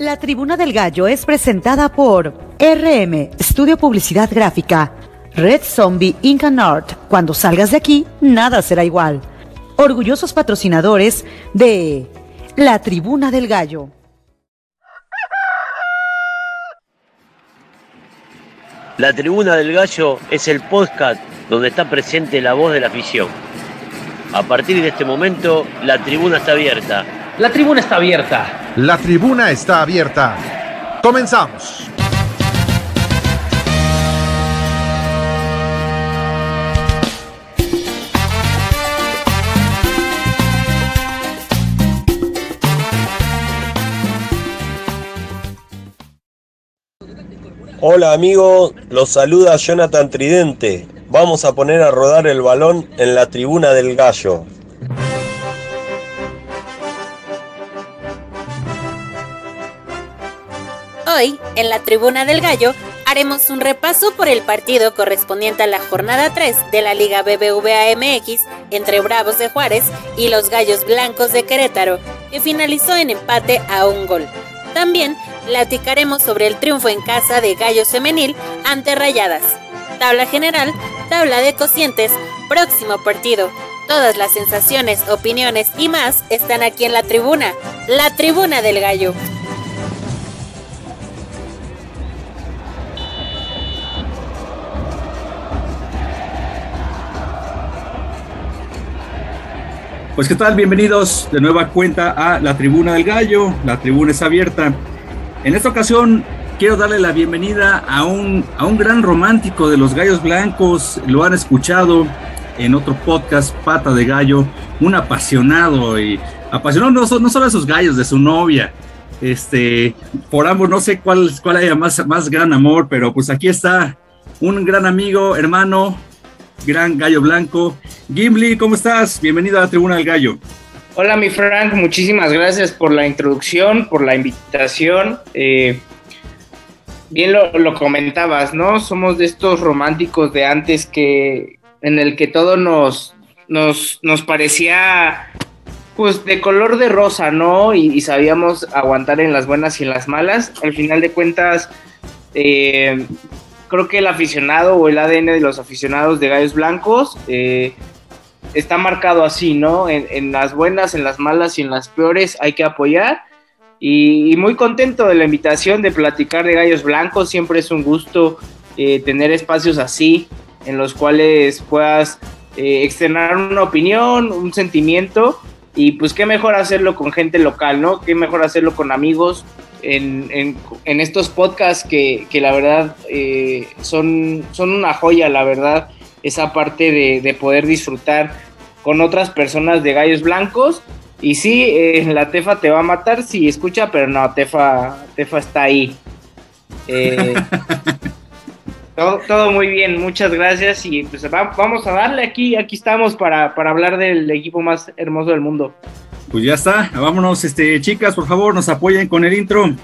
La Tribuna del Gallo es presentada por RM, Estudio Publicidad Gráfica, Red Zombie Ink and Art. Cuando salgas de aquí, nada será igual. Orgullosos patrocinadores de La Tribuna del Gallo. La Tribuna del Gallo es el podcast donde está presente la voz de la afición. A partir de este momento, la tribuna está abierta. La tribuna está abierta. La tribuna está abierta. Comenzamos. Hola amigos, los saluda Jonathan Tridente. Vamos a poner a rodar el balón en la tribuna del gallo. Hoy, en la Tribuna del Gallo, haremos un repaso por el partido correspondiente a la jornada 3 de la Liga BBVA MX entre Bravos de Juárez y los Gallos Blancos de Querétaro, que finalizó en empate a un gol. También platicaremos sobre el triunfo en casa de Gallos Femenil ante Rayadas. Tabla general, tabla de cocientes, próximo partido. Todas las sensaciones, opiniones y más están aquí en la tribuna, la tribuna del gallo. Pues qué tal, bienvenidos de nueva cuenta a la Tribuna del Gallo, la tribuna es abierta. En esta ocasión quiero darle la bienvenida a un, a un gran romántico de los Gallos Blancos, lo han escuchado en otro podcast, Pata de Gallo, un apasionado y apasionado no, no solo de sus gallos, de su novia. Este, por ambos no sé cuál, cuál haya más, más gran amor, pero pues aquí está un gran amigo, hermano, gran gallo blanco. Gimli, ¿cómo estás? Bienvenido a la Tribuna del Gallo. Hola, mi Frank, muchísimas gracias por la introducción, por la invitación. Eh, bien lo, lo, comentabas, ¿no? Somos de estos románticos de antes que en el que todo nos, nos, nos parecía pues de color de rosa, ¿no? Y, sabíamos aguantar en las buenas y en las malas. Al final de cuentas, eh, creo que el aficionado o el ADN de los aficionados de Gallos Blancos eh, está marcado así, ¿no? En, en, las buenas, en las malas y en las peores hay que apoyar. Y, y, muy contento de la invitación de platicar de Gallos Blancos. Siempre es un gusto eh, tener espacios así en los cuales puedas eh, externar una opinión, un sentimiento. Y pues qué mejor hacerlo con gente local, ¿no? Qué mejor hacerlo con amigos, en, en, en, estos podcasts que, que la verdad eh, son, son una joya, la verdad, esa parte de, de, poder disfrutar con otras personas de gallos blancos. Y sí, eh, la Tefa te va a matar si escucha, pero no, Tefa, Tefa está ahí. Eh, todo, todo, muy bien, muchas gracias y pues va, vamos a darle aquí, aquí estamos para, para hablar del equipo más hermoso del mundo. Pues ya está, vámonos, este, chicas, por favor, nos apoyen con el intro.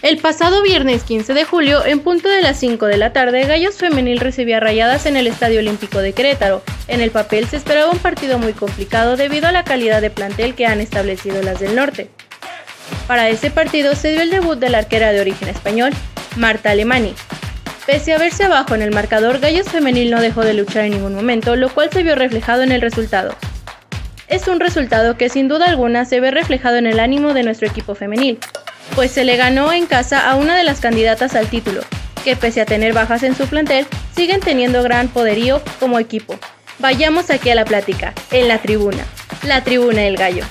El pasado viernes 15 de julio, en punto de las 5 de la tarde, Gallos Femenil recibía rayadas en el Estadio Olímpico de Querétaro. En el papel se esperaba un partido muy complicado debido a la calidad de plantel que han establecido las del norte. Para ese partido se dio el debut de la arquera de origen español, Marta Alemani, Pese a verse abajo en el marcador, Gallos Femenil no dejó de luchar en ningún momento, lo cual se vio reflejado en el resultado. Es un resultado que sin duda alguna se ve reflejado en el ánimo de nuestro equipo femenil, pues se le ganó en casa a una de las candidatas al título, que pese a tener bajas en su plantel, siguen teniendo gran poderío como equipo. Vayamos aquí a la plática, en la tribuna, la tribuna del gallo.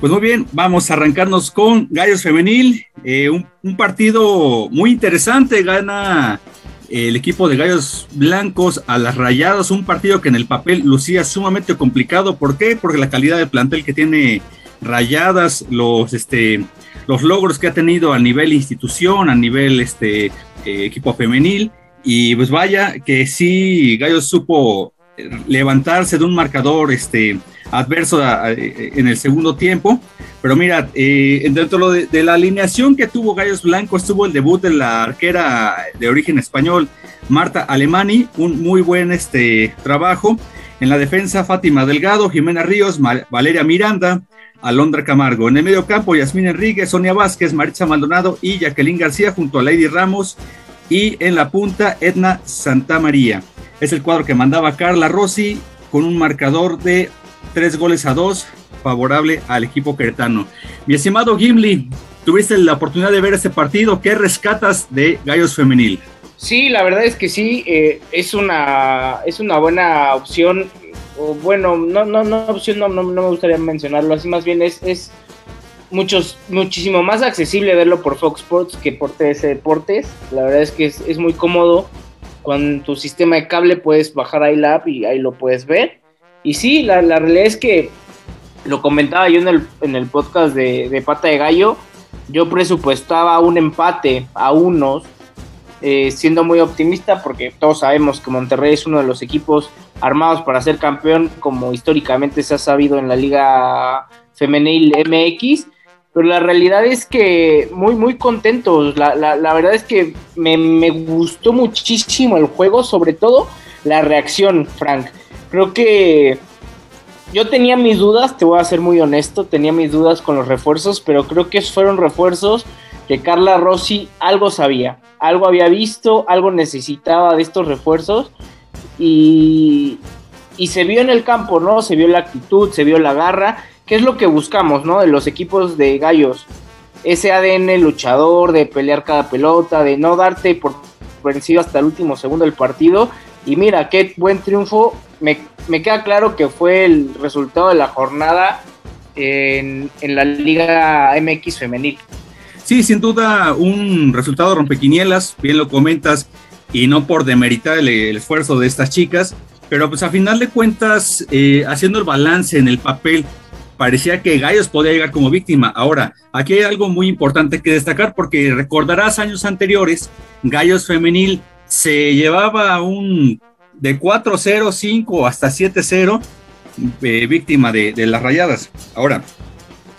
Pues muy bien, vamos a arrancarnos con Gallos Femenil. Eh, un, partido muy interesante. Gana el equipo de Gallos Blancos a las Rayadas. Un partido que en el papel lucía sumamente complicado. ¿Por qué? Porque la calidad de plantel que tiene Rayadas, los, este, los logros que ha tenido a nivel institución, a nivel este, eh, equipo femenil. Y pues vaya que sí, Gallos supo levantarse de un marcador este, adverso a, en el segundo tiempo Pero mira, eh, dentro de, de, la alineación que tuvo Gallos Blanco estuvo el debut de la arquera de origen español, Marta Alemani, un muy buen este, trabajo. En la defensa, Fátima Delgado, Jimena Ríos, Valeria Miranda, Alondra Camargo. En el medio campo, Yasmín Enríquez, Sonia Vázquez, Maritza Maldonado y Jacqueline García junto a Lady Ramos. Y en la punta, Edna Santamaría. Es el cuadro que mandaba Carla Rossi con un marcador de tres goles a dos favorable al equipo queretano. Mi estimado Gimli, tuviste la oportunidad de ver este partido. ¿Qué rescatas de Gallos Femenil? Sí, la verdad es que sí, eh, es, una, es una buena opción. O bueno, no, no, no opción, no, no, me gustaría mencionarlo así, más bien es, es muchos, muchísimo más accesible verlo por Fox Sports que por TS Deportes. La verdad es que es, es muy cómodo. Con tu sistema de cable puedes bajar ahí la app y ahí lo puedes ver. Y sí, la, la realidad es que lo comentaba yo en el, en el podcast de, Pata de Gallo, yo presupuestaba un empate a unos, eh, siendo muy optimista porque todos sabemos que Monterrey es uno de los equipos armados para ser campeón, como históricamente se ha sabido en la Liga Femenil MX. Pero la realidad es que muy, muy contentos. La, la, verdad es que me, me gustó muchísimo el juego, sobre todo la reacción, Frank. Creo que yo tenía mis dudas, te voy a ser muy honesto, tenía mis dudas con los refuerzos, pero creo que fueron refuerzos que Carla Rossi algo sabía, algo había visto, algo necesitaba de estos refuerzos y, y se vio en el campo, ¿no? Se vio la actitud, se vio la garra, que es lo que buscamos, ¿no? De los equipos de gallos. Ese ADN luchador, de pelear cada pelota, de no darte por vencido hasta el último segundo del partido. Y mira, qué buen triunfo me, queda claro que fue el resultado de la jornada en, la Liga MX femenil. Sí, sin duda un resultado rompequinielas, bien lo comentas, y no por demeritar el, esfuerzo de estas chicas, pero pues a final de cuentas, eh, haciendo el balance en el papel, parecía que Gallos podía llegar como víctima. Ahora, aquí hay algo muy importante que destacar porque recordarás años anteriores, Gallos Femenil se llevaba un de 4-0, 5 hasta 7-0, eh, víctima de, las rayadas. Ahora,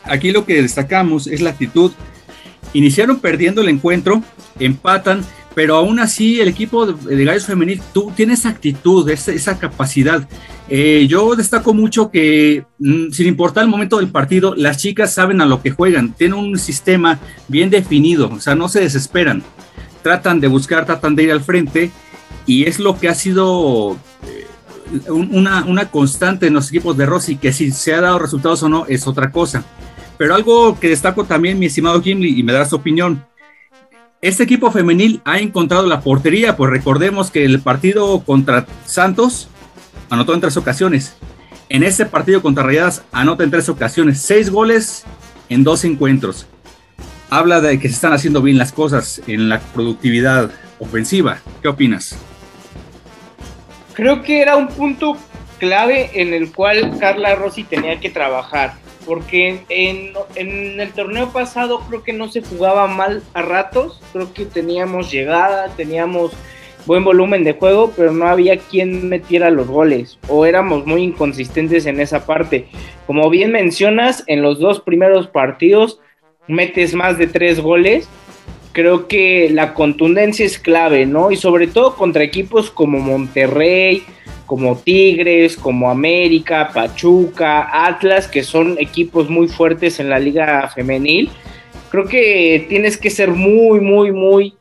aquí lo que destacamos es la actitud. Iniciaron perdiendo el encuentro, empatan, pero aún así el equipo de, Gallos Femenil tú, tiene esa actitud, esa, capacidad. Eh, yo destaco mucho que, mm, sin importar el momento del partido, las chicas saben a lo que juegan, tienen un sistema bien definido, o sea, no se desesperan, tratan de buscar, tratan de ir al frente y es lo que ha sido eh, una, una, constante en los equipos de Rossi, que si se ha dado resultados o no es otra cosa. Pero algo que destaco también, mi estimado Gimli, y me da su opinión, este equipo femenil ha encontrado la portería, pues recordemos que el partido contra Santos anotó en tres ocasiones. En ese partido contra Rayadas anota en tres ocasiones, seis goles en dos encuentros. Habla de que se están haciendo bien las cosas en la productividad ofensiva. ¿Qué opinas? creo que era un punto clave en el cual Carla Rossi tenía que trabajar. Porque en, el torneo pasado creo que no se jugaba mal a ratos. Creo que teníamos llegada, teníamos buen volumen de juego, pero no había quien metiera los goles. O éramos muy inconsistentes en esa parte. Como bien mencionas, en los dos primeros partidos metes más de tres goles creo que la contundencia es clave, ¿no? Y sobre todo contra equipos como Monterrey, como Tigres, como América, Pachuca, Atlas, que son equipos muy fuertes en la liga femenil. Creo que tienes que ser muy, muy, muy,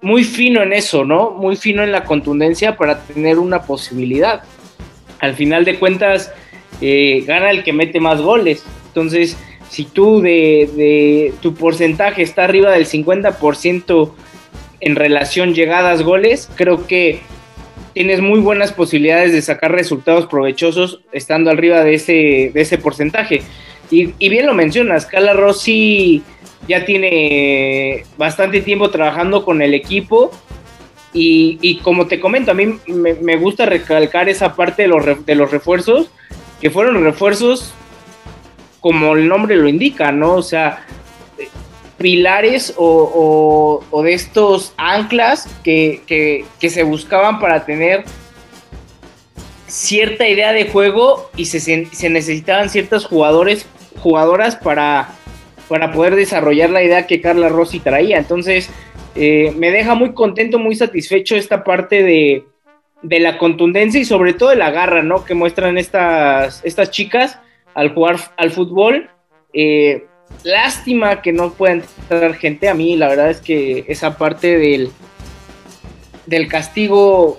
muy fino en eso, ¿no? Muy fino en la contundencia para tener una posibilidad. Al final de cuentas, eh, gana el que mete más goles. Entonces, si tú de, tu porcentaje está arriba del 50% en relación llegadas goles, creo que tienes muy buenas posibilidades de sacar resultados provechosos estando arriba de ese, de ese porcentaje. Y, bien lo mencionas, Carla Rossi ya tiene bastante tiempo trabajando con el equipo y, como te comento, a mí me, gusta recalcar esa parte de los, de los refuerzos, que fueron refuerzos como el nombre lo indica, ¿no? O sea, pilares o, de estos anclas que, se buscaban para tener cierta idea de juego y se, necesitaban ciertos jugadores jugadoras para, para poder desarrollar la idea que Carla Rossi traía. Entonces, eh, me deja muy contento, muy satisfecho esta parte de, de, la contundencia y sobre todo de la garra, ¿no? Que muestran estas, estas chicas al jugar al fútbol. Eh, lástima que no pueda entrar gente. A mí, la verdad es que esa parte del, del castigo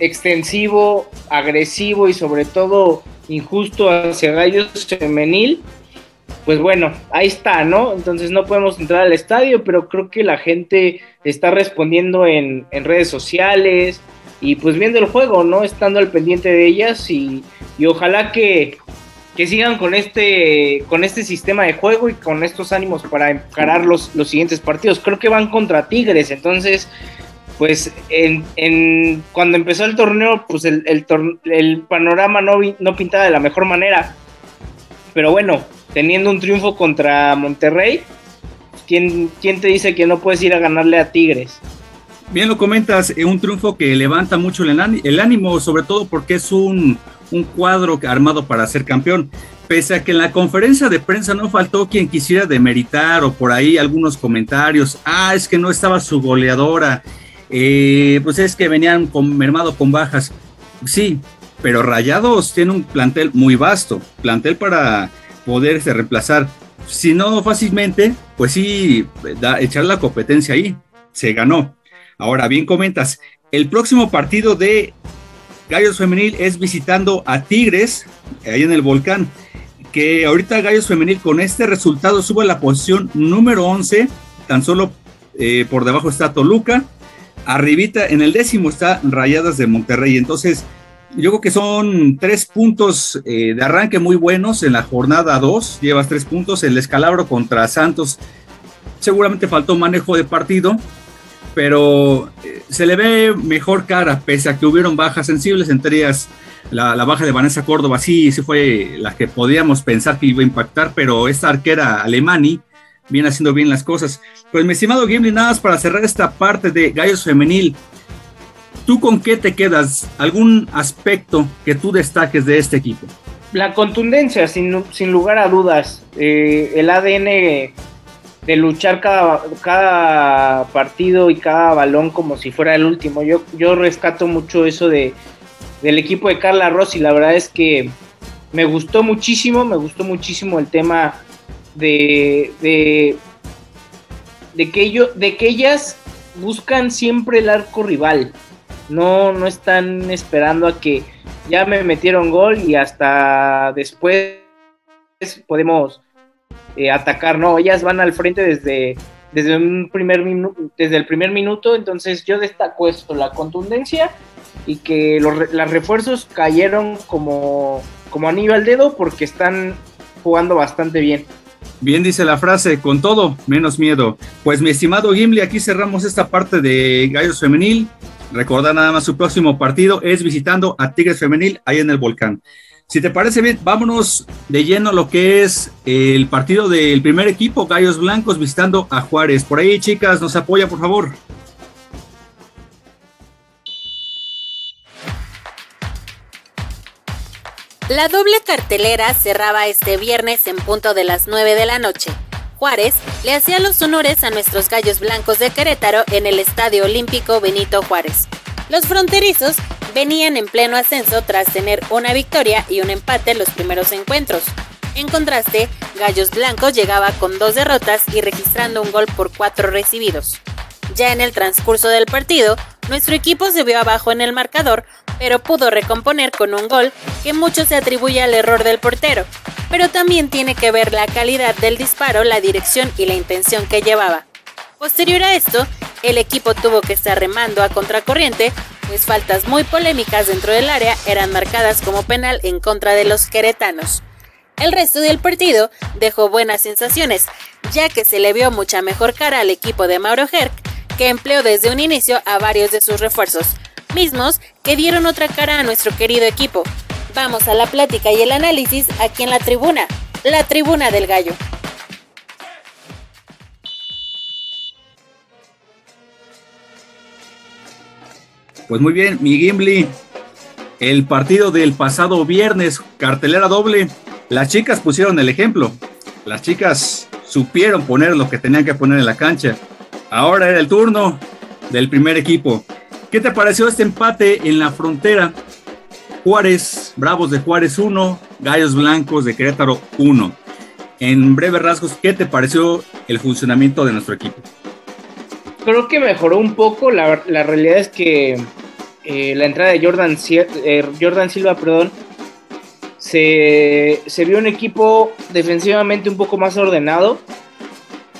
extensivo, agresivo y sobre todo injusto hacia Gallos Femenil, pues bueno, ahí está, ¿no? Entonces no podemos entrar al estadio, pero creo que la gente está respondiendo en, redes sociales y pues viendo el juego, ¿no? Estando al pendiente de ellas y, ojalá que, sigan con este, con este sistema de juego y con estos ánimos para encarar los, los siguientes partidos. Creo que van contra Tigres, entonces pues en, cuando empezó el torneo, pues el, el, panorama no, no pintaba de la mejor manera. Pero bueno, teniendo un triunfo contra Monterrey, ¿quién, quién te dice que no puedes ir a ganarle a Tigres? Bien lo comentas, es un triunfo que levanta mucho el, el ánimo, sobre todo porque es un, un cuadro armado para ser campeón. Pese a que en la conferencia de prensa no faltó quien quisiera demeritar o por ahí algunos comentarios, ah, es que no estaba su goleadora, eh, pues es que venían con, mermado con bajas. Sí, pero Rayados tiene un plantel muy vasto, plantel para poderse reemplazar. Si no fácilmente, pues sí, echar la competencia ahí. Se ganó. Ahora bien comentas, el próximo partido de Gallos Femenil es visitando a Tigres, ahí en el volcán, que ahorita Gallos Femenil con este resultado sube a la posición número 11, tan solo eh, por debajo está Toluca, Arribita, en el décimo está Rayadas de Monterrey. Entonces, yo creo que son tres puntos eh, de arranque muy buenos en la jornada 2. Llevas tres puntos. El escalabro contra Santos. Seguramente faltó manejo de partido, pero eh, se le ve mejor cara, pese a que hubieron bajas sensibles, entre ellas la, baja de Vanessa Córdoba. Sí, sí fue la que podíamos pensar que iba a impactar, pero esta arquera alemani viene haciendo bien las cosas. Pues mi estimado Gimli, nada más para cerrar esta parte de Gallos Femenil, ¿tú con qué te quedas? ¿Algún aspecto que tú destaques de este equipo? La contundencia, sin, sin lugar a dudas. Eh, el ADN de luchar cada, cada partido y cada balón como si fuera el último. Yo, yo rescato mucho eso de, del equipo de Carla Rossi. La verdad es que me gustó muchísimo, me gustó muchísimo el tema de, de, de, que, ellos, de que ellas buscan siempre el arco rival. No, no están esperando a que ya me metieron gol y hasta después podemos eh, atacar. No, ellas van al frente desde, desde, un primer desde el primer minuto. Entonces yo destaco esto, la contundencia y que los las refuerzos cayeron como, como anillo al dedo porque están jugando bastante bien. Bien dice la frase, con todo, menos miedo. Pues mi estimado Gimli, aquí cerramos esta parte de Gallos Femenil. Recordar nada más su próximo partido es visitando a Tigres Femenil ahí en el volcán. Si te parece bien, vámonos de lleno a lo que es el partido del primer equipo, Gallos Blancos, visitando a Juárez. Por ahí, chicas, nos apoya, por favor. La doble cartelera cerraba este viernes en punto de las 9 de la noche. Juárez le hacía los honores a nuestros gallos blancos de Querétaro en el Estadio Olímpico Benito Juárez. Los fronterizos venían en pleno ascenso tras tener una victoria y un empate en los primeros encuentros. En contraste, Gallos Blancos llegaba con dos derrotas y registrando un gol por cuatro recibidos. Ya en el transcurso del partido, nuestro equipo se vio abajo en el marcador, pero pudo recomponer con un gol que mucho se atribuye al error del portero, pero también tiene que ver la calidad del disparo, la dirección y la intención que llevaba. Posterior a esto, el equipo tuvo que estar remando a contracorriente, pues faltas muy polémicas dentro del área eran marcadas como penal en contra de los queretanos. El resto del partido dejó buenas sensaciones, ya que se le vio mucha mejor cara al equipo de Mauro Herc que empleó desde un inicio a varios de sus refuerzos, mismos que dieron otra cara a nuestro querido equipo. Vamos a la plática y el análisis aquí en la tribuna, la tribuna del gallo. Pues muy bien, mi Gimli, el partido del pasado viernes, cartelera doble, las chicas pusieron el ejemplo. Las chicas supieron poner lo que tenían que poner en la cancha. Ahora era el turno del primer equipo. ¿Qué te pareció este empate en la frontera? Juárez, Bravos de Juárez 1, Gallos Blancos de Querétaro 1. En breves rasgos, ¿qué te pareció el funcionamiento de nuestro equipo? Creo que mejoró un poco. La, realidad es que eh, la entrada de Jordan, eh, Jordan Silva, perdón, se, vio un equipo defensivamente un poco más ordenado.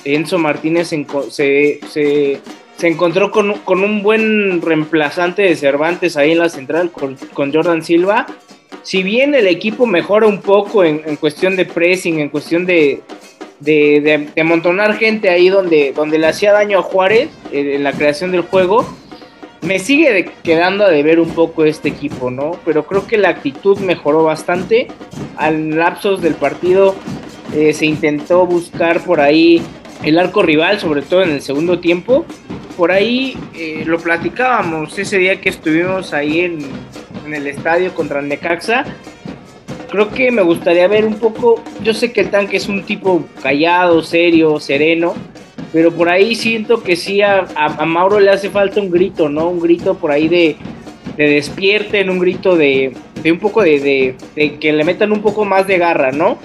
Enzo Martínez se, se, encontró con, un buen reemplazante de Cervantes ahí en la central con, Jordan Silva. Si bien el equipo mejora un poco en, cuestión de pressing, en cuestión de, de, amontonar gente ahí donde, donde le hacía daño a Juárez en la creación del juego, me sigue quedando a deber un poco este equipo, ¿no? Pero creo que la actitud mejoró bastante. Al lapsos del partido eh, se intentó buscar por ahí el arco rival, sobre todo en el segundo tiempo. Por ahí eh, lo platicábamos ese día que estuvimos ahí en, en el estadio contra Necaxa. Creo que me gustaría ver un poco, yo sé que el tanque es un tipo callado, serio, sereno, pero por ahí siento que sí a, Mauro le hace falta un grito, ¿no? Un grito por ahí de, de despierten, un grito de, de un poco de, de, que le metan un poco más de garra, ¿no?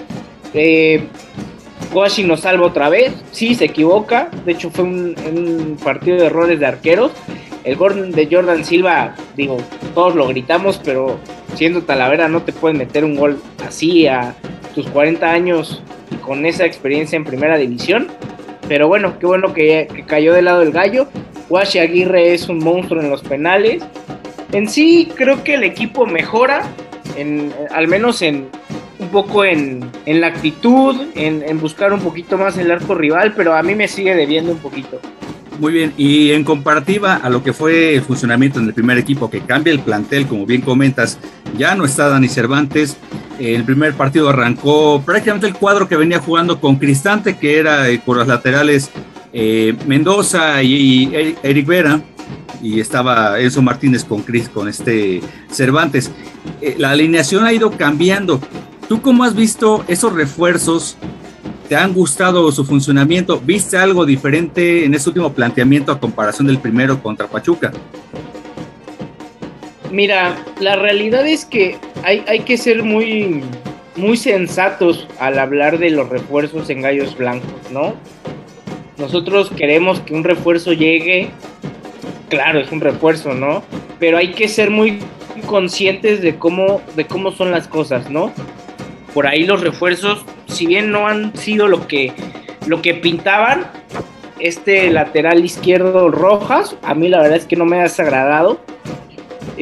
Eh, nos salva otra vez, sí, se equivoca, de hecho fue un, partido de errores de arqueros. El gol de Jordan Silva, digo, todos lo gritamos, pero siendo Talavera no te pueden meter un gol así a tus 40 años y con esa experiencia en primera división. Pero bueno, qué bueno que, cayó del lado del gallo. Washi Aguirre es un monstruo en los penales. En sí, creo que el equipo mejora, en, al menos en un poco en, la actitud, en, en buscar un poquito más el arco rival, pero a mí me sigue debiendo un poquito. Muy bien, y en comparativa a lo que fue el funcionamiento en el primer equipo, que cambia el plantel, como bien comentas, ya no está Dani Cervantes, el primer partido arrancó prácticamente el cuadro que venía jugando con Cristante, que era eh, por las laterales eh, Mendoza y, Eric Vera, y estaba Enzo Martínez con Cris, con este Cervantes. Eh, la alineación ha ido cambiando. ¿Tú cómo has visto esos refuerzos? ¿Te han gustado su funcionamiento? ¿Viste algo diferente en ese último planteamiento a comparación del primero contra Pachuca? Mira, la realidad es que hay, hay que ser muy, muy sensatos al hablar de los refuerzos en gallos blancos, ¿no? Nosotros queremos que un refuerzo llegue, claro, es un refuerzo, ¿no? Pero hay que ser muy conscientes de cómo, de cómo son las cosas, ¿no? Por ahí los refuerzos, si bien no han sido lo que, lo que pintaban, este lateral izquierdo Rojas, a mí la verdad es que no me ha desagradado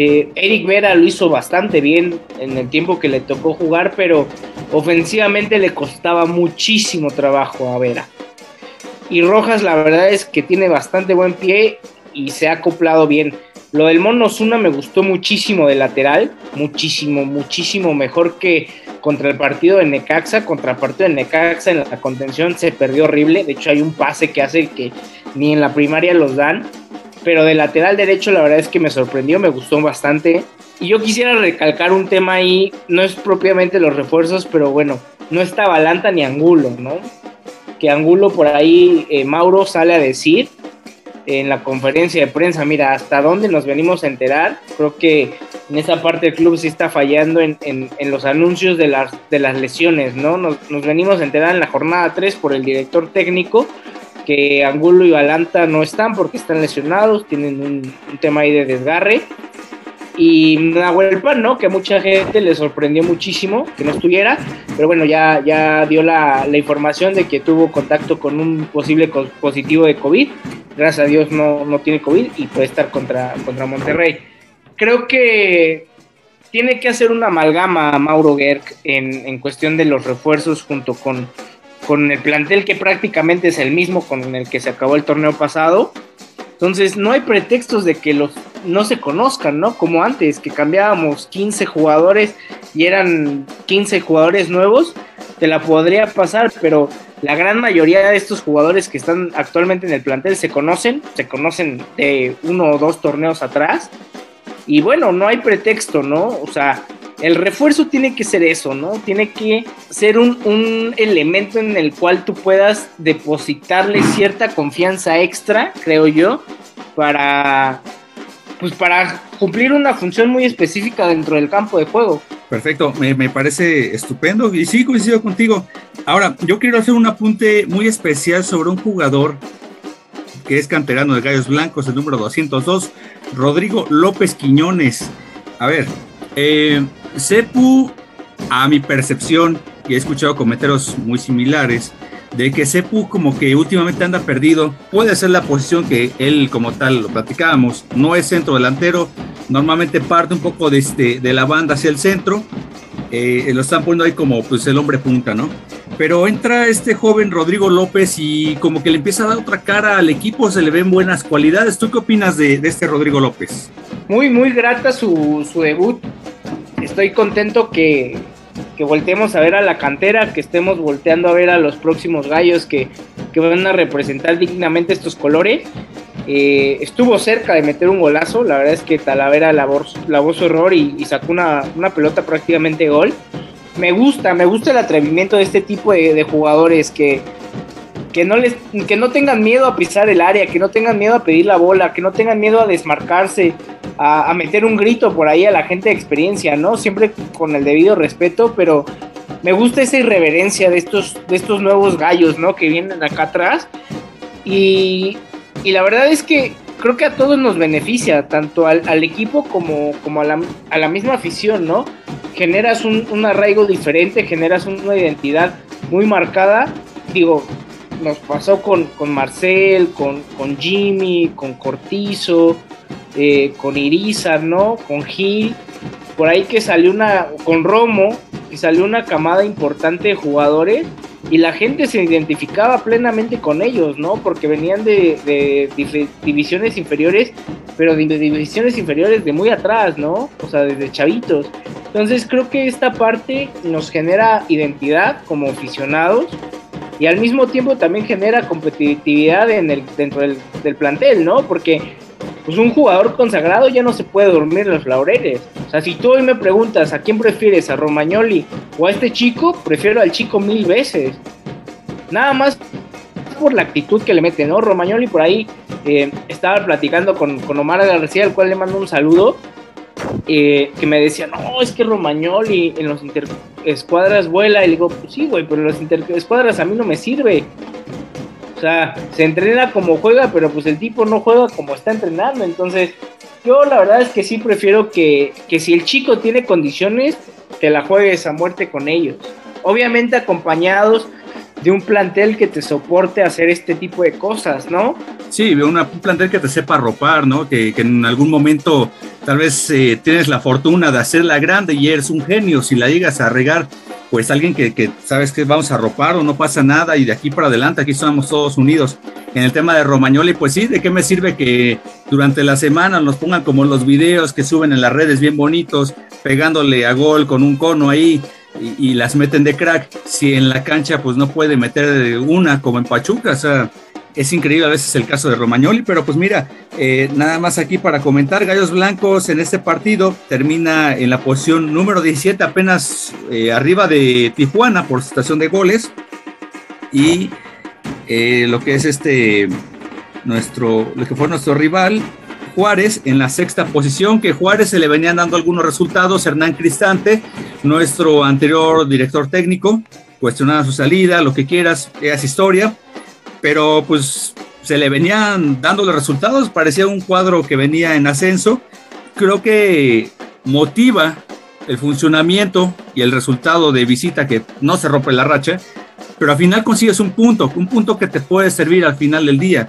eh, Eric Vera lo hizo bastante bien en el tiempo que le tocó jugar, pero ofensivamente le costaba muchísimo trabajo a Vera. Y Rojas la verdad es que tiene bastante buen pie y se ha acoplado bien. Lo del Mono Zuna me gustó muchísimo de lateral, muchísimo, muchísimo mejor que contra el partido de Necaxa. Contra el partido de Necaxa en la contención se perdió horrible. De hecho, hay un pase que hace que ni en la primaria los dan pero de lateral derecho la verdad es que me sorprendió, me gustó bastante. Y yo quisiera recalcar un tema ahí, no es propiamente los refuerzos, pero bueno, no está Balanta ni Angulo, ¿no? Que Angulo por ahí, eh, Mauro sale a decir en la conferencia de prensa, mira, hasta dónde nos venimos a enterar, creo que en esa parte del club sí está fallando en, los anuncios de las, de las lesiones, ¿no? Nos, venimos a enterar en la jornada 3 por el director técnico, que Angulo y Balanta no están porque están lesionados, tienen un, tema ahí de desgarre. Y Nahuel Pan, ¿no? Que a mucha gente le sorprendió muchísimo que no estuviera, pero bueno, ya, ya dio la, información de que tuvo contacto con un posible positivo de COVID. Gracias a Dios no, no tiene COVID y puede estar contra, contra Monterrey. Creo que tiene que hacer una amalgama Mauro Gerg en, en cuestión de los refuerzos junto con con el plantel que prácticamente es el mismo con el que se acabó el torneo pasado. Entonces no hay pretextos de que los no se conozcan, ¿no? Como antes, que cambiábamos 15 jugadores y eran 15 jugadores nuevos, te la podría pasar, pero la gran mayoría de estos jugadores que están actualmente en el plantel se conocen, se conocen de uno o dos torneos atrás. Y bueno, no hay pretexto, ¿no? O sea, el refuerzo tiene que ser eso, ¿no? Tiene que ser un, un, elemento en el cual tú puedas depositarle cierta confianza extra, creo yo, para, pues para cumplir una función muy específica dentro del campo de juego. Perfecto, me, me, parece estupendo y sí coincido contigo. Ahora, yo quiero hacer un apunte muy especial sobre un jugador que es canterano de Gallos Blancos, el número 202, Rodrigo López Quiñones. A ver, eh, Sepu, a mi percepción, y he escuchado comentarios muy similares, de que Sepu como que últimamente anda perdido. Puede ser la posición que él como tal lo platicábamos. No es centro delantero. Normalmente parte un poco de, este, de la banda hacia el centro. Eh, lo están poniendo ahí como pues el hombre punta, ¿no? Pero entra este joven Rodrigo López y como que le empieza a dar otra cara al equipo, se le ven buenas cualidades. ¿Tú qué opinas de, de este Rodrigo López? Muy, muy grata su, su debut. Estoy contento que, que volteemos a ver a la cantera, que estemos volteando a ver a los próximos gallos que, que van a representar dignamente estos colores. Eh, estuvo cerca de meter un golazo, la verdad es que Talavera lavó, lavó su error y, y sacó una, una, pelota prácticamente gol. Me gusta, me gusta el atrevimiento de este tipo de, de jugadores que, que no, les, que no tengan miedo a pisar el área, que no tengan miedo a pedir la bola, que no tengan miedo a desmarcarse, a, a, meter un grito por ahí a la gente de experiencia, ¿no? Siempre con el debido respeto, pero me gusta esa irreverencia de estos, de estos nuevos gallos, ¿no? Que vienen acá atrás. Y, y la verdad es que creo que a todos nos beneficia, tanto al, al equipo como, como a, la, a, la, misma afición, ¿no? Generas un, un arraigo diferente, generas una identidad muy marcada. Digo, nos pasó con, con Marcel, con, con, Jimmy, con Cortizo, eh, con Irizar, ¿no? Con Gil, por ahí que salió una, con Romo, que salió una camada importante de jugadores y la gente se identificaba plenamente con ellos, ¿no? Porque venían de, divisiones inferiores, pero de divisiones inferiores de muy atrás, ¿no? O sea, desde chavitos. Entonces creo que esta parte nos genera identidad como aficionados y al mismo tiempo también genera competitividad en el, dentro del, plantel, ¿no? Porque pues un jugador consagrado ya no se puede dormir en los laureles. O sea, si tú hoy me preguntas a quién prefieres, a Romagnoli o a este chico, prefiero al chico mil veces. Nada más por la actitud que le mete, ¿no? Romagnoli por ahí eh, estaba platicando con, con Omar García, al cual le mando un saludo, eh, que me decía, no, es que Romagnoli en los interescuadras vuela. Y le digo, pues sí, güey, pero los interescuadras a mí no me sirve. O sea, se entrena como juega, pero pues el tipo no juega como está entrenando. Entonces, yo la verdad es que sí prefiero que, que si el chico tiene condiciones, te la juegues a muerte con ellos. Obviamente acompañados de un plantel que te soporte hacer este tipo de cosas, ¿no? Sí, una, un plantel que te sepa ropar, ¿no? Que, que en algún momento tal vez eh, tienes la fortuna de hacerla grande y eres un genio. Si la llegas a regar, pues alguien que, que, sabes que vamos a ropar o no pasa nada y de aquí para adelante, aquí estamos todos unidos. En el tema de Romagnoli, pues sí, ¿de qué me sirve que durante la semana nos pongan como los videos que suben en las redes bien bonitos, pegándole a gol con un cono ahí? Y, y, las meten de crack, si en la cancha pues no puede meter una como en Pachuca, o sea, es increíble a veces el caso de Romagnoli, pero pues mira, eh, nada más aquí para comentar, Gallos Blancos en este partido termina en la posición número 17, apenas eh, arriba de Tijuana por situación de goles, y eh, lo que es este, nuestro, lo que fue nuestro rival, Juárez en la sexta posición, que Juárez se le venían dando algunos resultados, Hernán Cristante, nuestro anterior director técnico, cuestionaba su salida, lo que quieras, es historia, pero pues se le venían dando los resultados, parecía un cuadro que venía en ascenso, creo que motiva el funcionamiento y el resultado de visita que no se rompe la racha, pero al final consigues un punto, un punto que te puede servir al final del día.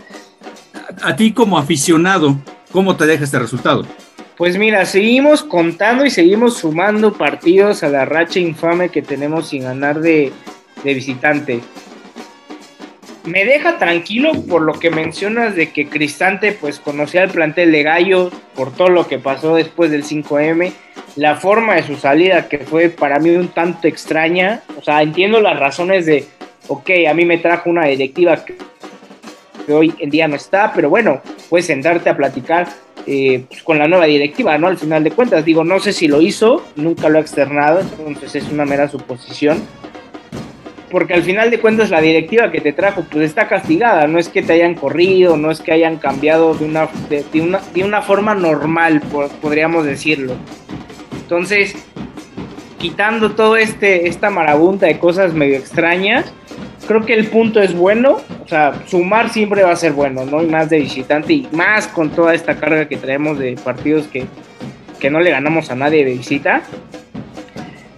A, ti como aficionado, ¿Cómo te deja este resultado? Pues mira, seguimos contando y seguimos sumando partidos a la racha infame que tenemos sin ganar de, de visitante. Me deja tranquilo por lo que mencionas de que Cristante pues conocía el plantel de Gallo por todo lo que pasó después del 5M, la forma de su salida que fue para mí un tanto extraña, o sea, entiendo las razones de, ok, a mí me trajo una directiva que hoy en día no está, pero bueno, puedes sentarte a platicar eh, pues, con la nueva directiva, ¿no? Al final de cuentas, digo, no sé si lo hizo, nunca lo ha externado, entonces es una mera suposición. Porque al final de cuentas la directiva que te trajo pues está castigada, no es que te hayan corrido, no es que hayan cambiado de una, de, una, de una forma normal, podríamos decirlo. Entonces, quitando todo este, esta marabunta de cosas medio extrañas, creo que el punto es bueno, o sea, sumar siempre va a ser bueno, ¿no? Y más de visitante y más con toda esta carga que traemos de partidos que, no le ganamos a nadie de visita.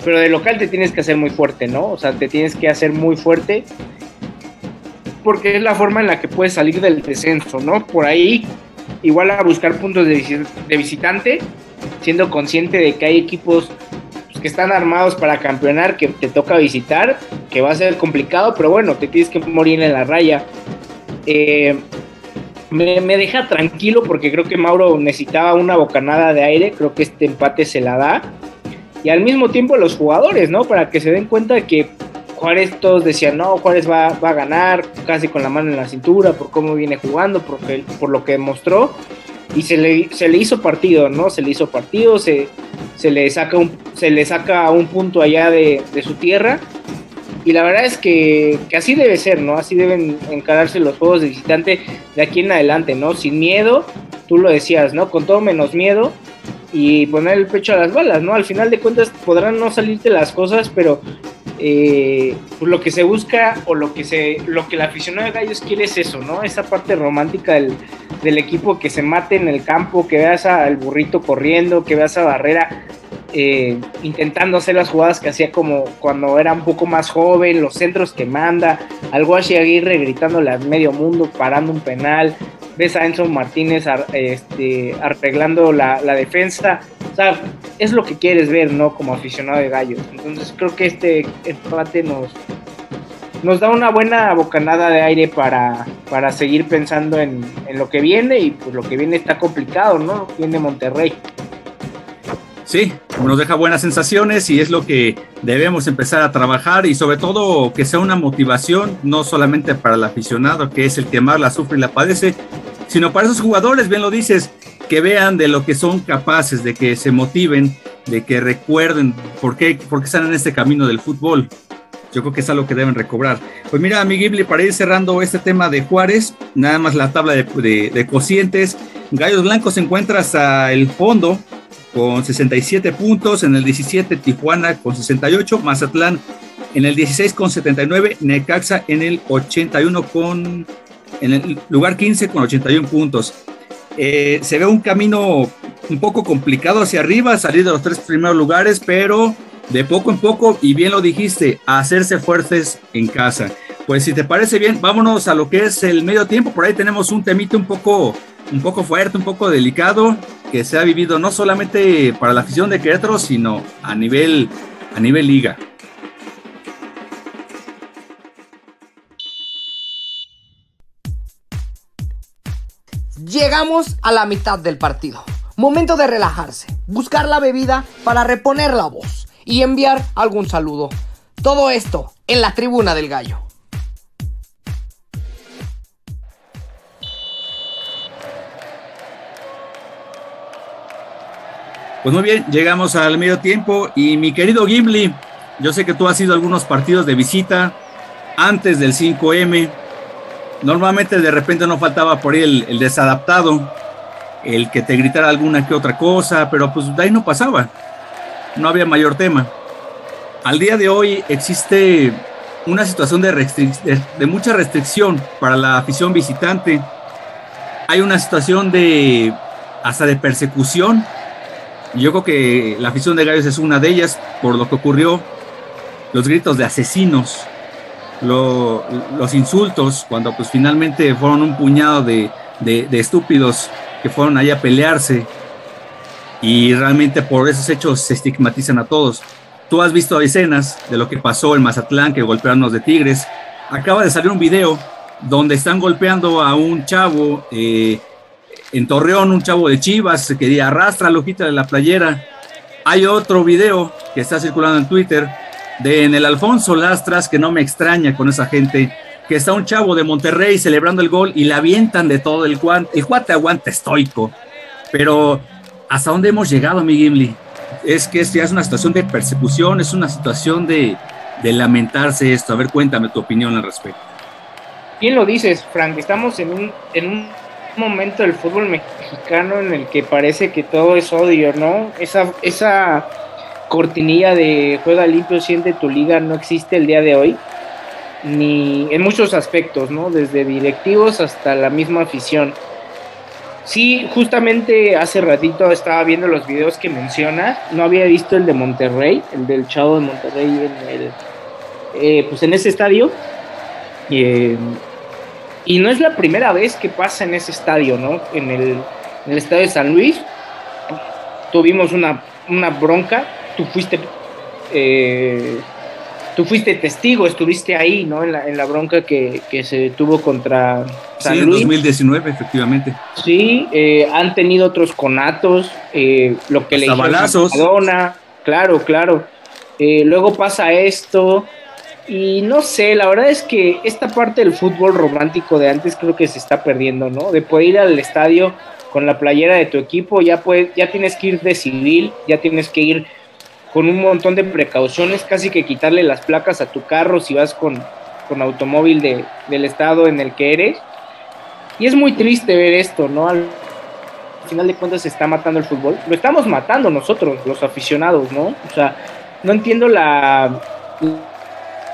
Pero de local te tienes que hacer muy fuerte, ¿no? O sea, te tienes que hacer muy fuerte porque es la forma en la que puedes salir del descenso, ¿no? Por ahí, igual a buscar puntos de, visitante, siendo consciente de que hay equipos que están armados para campeonar, que te toca visitar, que va a ser complicado, pero bueno, te tienes que morir en la raya. Eh, me, deja tranquilo porque creo que Mauro necesitaba una bocanada de aire, creo que este empate se la da. Y al mismo tiempo los jugadores, ¿no? Para que se den cuenta de que Juárez todos decían, no, Juárez va, a ganar casi con la mano en la cintura por cómo viene jugando, por, por lo que demostró y se le, se le hizo partido, ¿no? Se le hizo partido, se, se, le, saca un, se le saca un punto allá de, su tierra. Y la verdad es que, así debe ser, ¿no? Así deben encararse los juegos de visitante de aquí en adelante, ¿no? Sin miedo, tú lo decías, ¿no? Con todo menos miedo y poner el pecho a las balas, ¿no? Al final de cuentas podrán no salirte las cosas, pero eh, pues lo que se busca o lo que se lo que el aficionado de Gallos quiere es eso, ¿no? Esa parte romántica del, del equipo que se mate en el campo, que veas al burrito corriendo, que veas a Barrera eh, intentando hacer las jugadas que hacía como cuando era un poco más joven, los centros que manda, al Guashi Aguirre gritándole al medio mundo, parando un penal, ves a Enzo Martínez este, arreglando la, defensa, o sea, es lo que quieres ver, ¿no? Como aficionado de gallos. Entonces creo que este empate nos, nos da una buena bocanada de aire para seguir pensando en, lo que viene y pues lo que viene está complicado, ¿no? Viene Monterrey. Sí, nos deja buenas sensaciones y es lo que debemos empezar a trabajar y sobre todo que sea una motivación no solamente para el aficionado que es el que más la sufre y la padece, sino para esos jugadores, bien lo dices, que vean de lo que son capaces, de que se motiven, de que recuerden por qué, por qué están en este camino del fútbol. Yo creo que es algo que deben recobrar. Pues mira, mi Ghibli, para ir cerrando este tema de Juárez, nada más la tabla de, de, cocientes. Gallos Blancos se encuentra hasta el fondo con 67 puntos, en el 17 Tijuana con 68, Mazatlán en el 16 con 79, Necaxa en el 81 con, en el lugar 15 con 81 puntos. Eh, se ve un camino un poco complicado hacia arriba, salir de los tres primeros lugares, pero de poco en poco, y bien lo dijiste, hacerse fuertes en casa. Pues si te parece bien, vámonos a lo que es el medio tiempo. Por ahí tenemos un temito un poco, un poco fuerte, un poco delicado, que se ha vivido no solamente para la afición de Querétaro, sino a nivel, a nivel liga. Llegamos a la mitad del partido. Momento de relajarse, buscar la bebida para reponer la voz y enviar algún saludo. Todo esto en la tribuna del gallo. Pues muy bien, llegamos al medio tiempo y mi querido Gimli, yo sé que tú has ido a algunos partidos de visita antes del 5M. Normalmente de repente no faltaba por ahí el, el desadaptado, el que te gritara alguna que otra cosa, pero pues de ahí no pasaba no había mayor tema. Al día de hoy existe una situación de, de, mucha restricción para la afición visitante. Hay una situación de hasta de persecución. Yo creo que la afición de Gallos es una de ellas por lo que ocurrió. Los gritos de asesinos, los insultos, cuando pues finalmente fueron un puñado de, de estúpidos que fueron ahí a pelearse y realmente por esos hechos se estigmatizan a todos. Tú has visto escenas de lo que pasó en Mazatlán, que golpearon los de Tigres. Acaba de salir un video donde están golpeando a un chavo eh, en Torreón, un chavo de Chivas, que arrastra la hojita de la playera. Hay otro video que está circulando en Twitter de en el Alfonso Lastras, que no me extraña con esa gente, que está un chavo de Monterrey celebrando el gol y la avientan de todo el guante. El guante aguanta estoico Pero, ¿hasta dónde hemos llegado, mi Gimli? Es que ya es una situación de persecución, es una situación de, de lamentarse esto. A ver, cuéntame tu opinión al respecto. Bien lo dices, Frank, estamos en un, en un momento del fútbol mexicano en el que parece que todo es odio, ¿no? Esa, esa cortinilla de juega limpio, siente tu liga no existe el día de hoy, ni en muchos aspectos, ¿no? Desde directivos hasta la misma afición. Sí, justamente hace ratito estaba viendo los videos que mencionas, no había visto el de Monterrey, el del Chavo de Monterrey en el, eh, pues en ese estadio. Eh, y no es la primera vez que pasa en ese estadio, ¿no? En el, estadio de San Luis tuvimos una, una bronca, tú fuiste, eh, tú fuiste testigo, estuviste ahí, ¿no? En la, en la bronca que, se tuvo contra San sí, Luis. en 2019, efectivamente. Sí, eh, han tenido otros conatos, eh, lo que le hicieron a Madonna, claro, claro. luego pasa esto, y no sé, la verdad es que esta parte del fútbol romántico de antes creo que se está perdiendo, ¿no? De poder ir al estadio con la playera de tu equipo, ya, puedes, ya tienes que ir de civil, ya tienes que ir con un montón de precauciones, casi que quitarle las placas a tu carro si vas con, con automóvil de, del estado en el que eres. Y es muy triste ver esto, ¿no? Al final de cuentas se está matando el fútbol. Lo estamos matando nosotros, los aficionados, ¿no? O sea, no entiendo la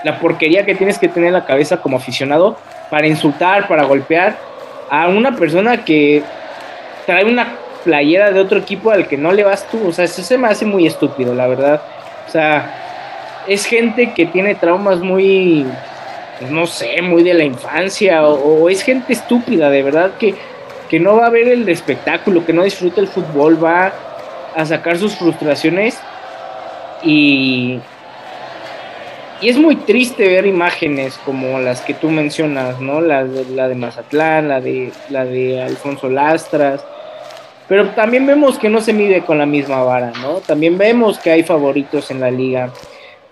la porquería que tienes que tener en la cabeza como aficionado para insultar, para golpear a una persona que trae una playera de otro equipo al que no le vas tú. O sea, eso se me hace muy estúpido, la verdad. O sea, es gente que tiene traumas muy, pues, no sé, muy de la infancia, o, es gente estúpida, de verdad, que, que no va a ver el espectáculo, que no disfruta el fútbol, va a sacar sus frustraciones y, y es muy triste ver imágenes como las que tú mencionas, ¿no? La de, la de Mazatlán, la de, la de Alfonso Lastras. Pero también vemos que no se mide con la misma vara, ¿no? También vemos que hay favoritos en la liga.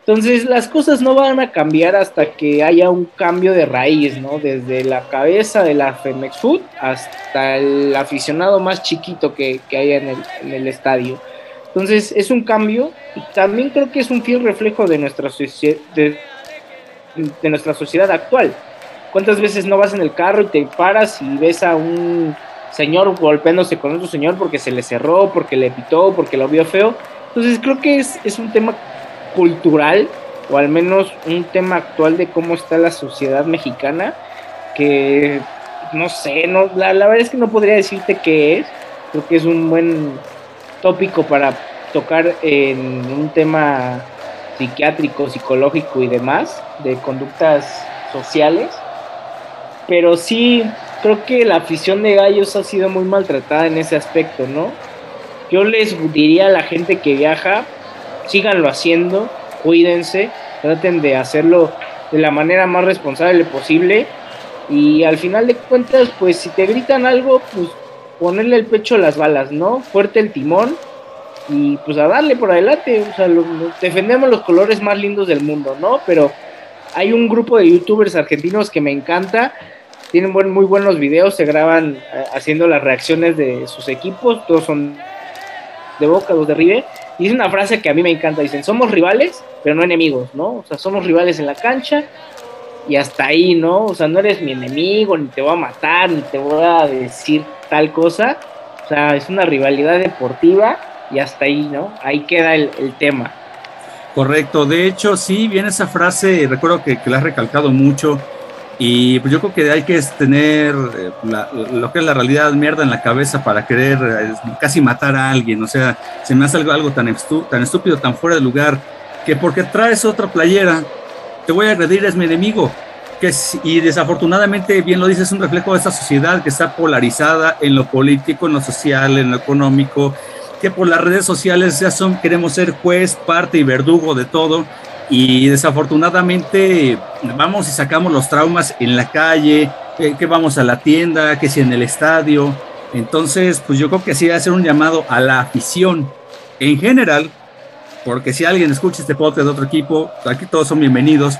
Entonces las cosas no van a cambiar hasta que haya un cambio de raíz, ¿no? Desde la cabeza de la Femex Food hasta el aficionado más chiquito que, que haya en el, en el estadio. Entonces es un cambio y también creo que es un fiel reflejo de nuestra, de, de nuestra sociedad actual. ¿Cuántas veces no vas en el carro y te paras y ves a un señor golpeándose con otro señor porque se le cerró, porque le pitó, porque lo vio feo? Entonces creo que es, es un tema cultural o al menos un tema actual de cómo está la sociedad mexicana que no sé, no, la, la verdad es que no podría decirte qué es, creo que es un buen tópico para tocar en un tema psiquiátrico, psicológico y demás, de conductas sociales. Pero sí, creo que la afición de gallos ha sido muy maltratada en ese aspecto, ¿no? Yo les diría a la gente que viaja, síganlo haciendo, cuídense, traten de hacerlo de la manera más responsable posible y al final de cuentas, pues si te gritan algo, pues ponerle el pecho a las balas, ¿no? Fuerte el timón y pues a darle por adelante. O sea, defendemos los colores más lindos del mundo, ¿no? Pero hay un grupo de youtubers argentinos que me encanta. Tienen buen, muy buenos videos, se graban eh, haciendo las reacciones de sus equipos, todos son de Boca, los de River. Y es una frase que a mí me encanta, dicen, somos rivales, pero no enemigos, ¿no? O sea, somos rivales en la cancha y hasta ahí, ¿no? O sea, no eres mi enemigo, ni te voy a matar, ni te voy a decir tal cosa. O sea, es una rivalidad deportiva y hasta ahí, ¿no? Ahí queda el, tema. Correcto, de hecho, sí, viene esa frase, recuerdo que, que la has recalcado mucho, y pues yo creo que hay que tener eh, lo que es la realidad mierda en la cabeza para querer eh, casi matar a alguien, o sea, se me hace algo, algo tan, tan estúpido, tan fuera de lugar, que porque traes otra playera, te voy a agredir, es mi enemigo que y desafortunadamente, bien lo dices, es un reflejo de esta sociedad que está polarizada en lo político, en lo social, en lo económico, que por las redes sociales ya son, queremos ser juez, parte y verdugo de todo, y desafortunadamente vamos y sacamos los traumas en la calle, que, vamos a la tienda, que si en el estadio, entonces pues yo creo que sí ser un llamado a la afición en general, porque si alguien escucha este podcast de otro equipo, aquí todos son bienvenidos.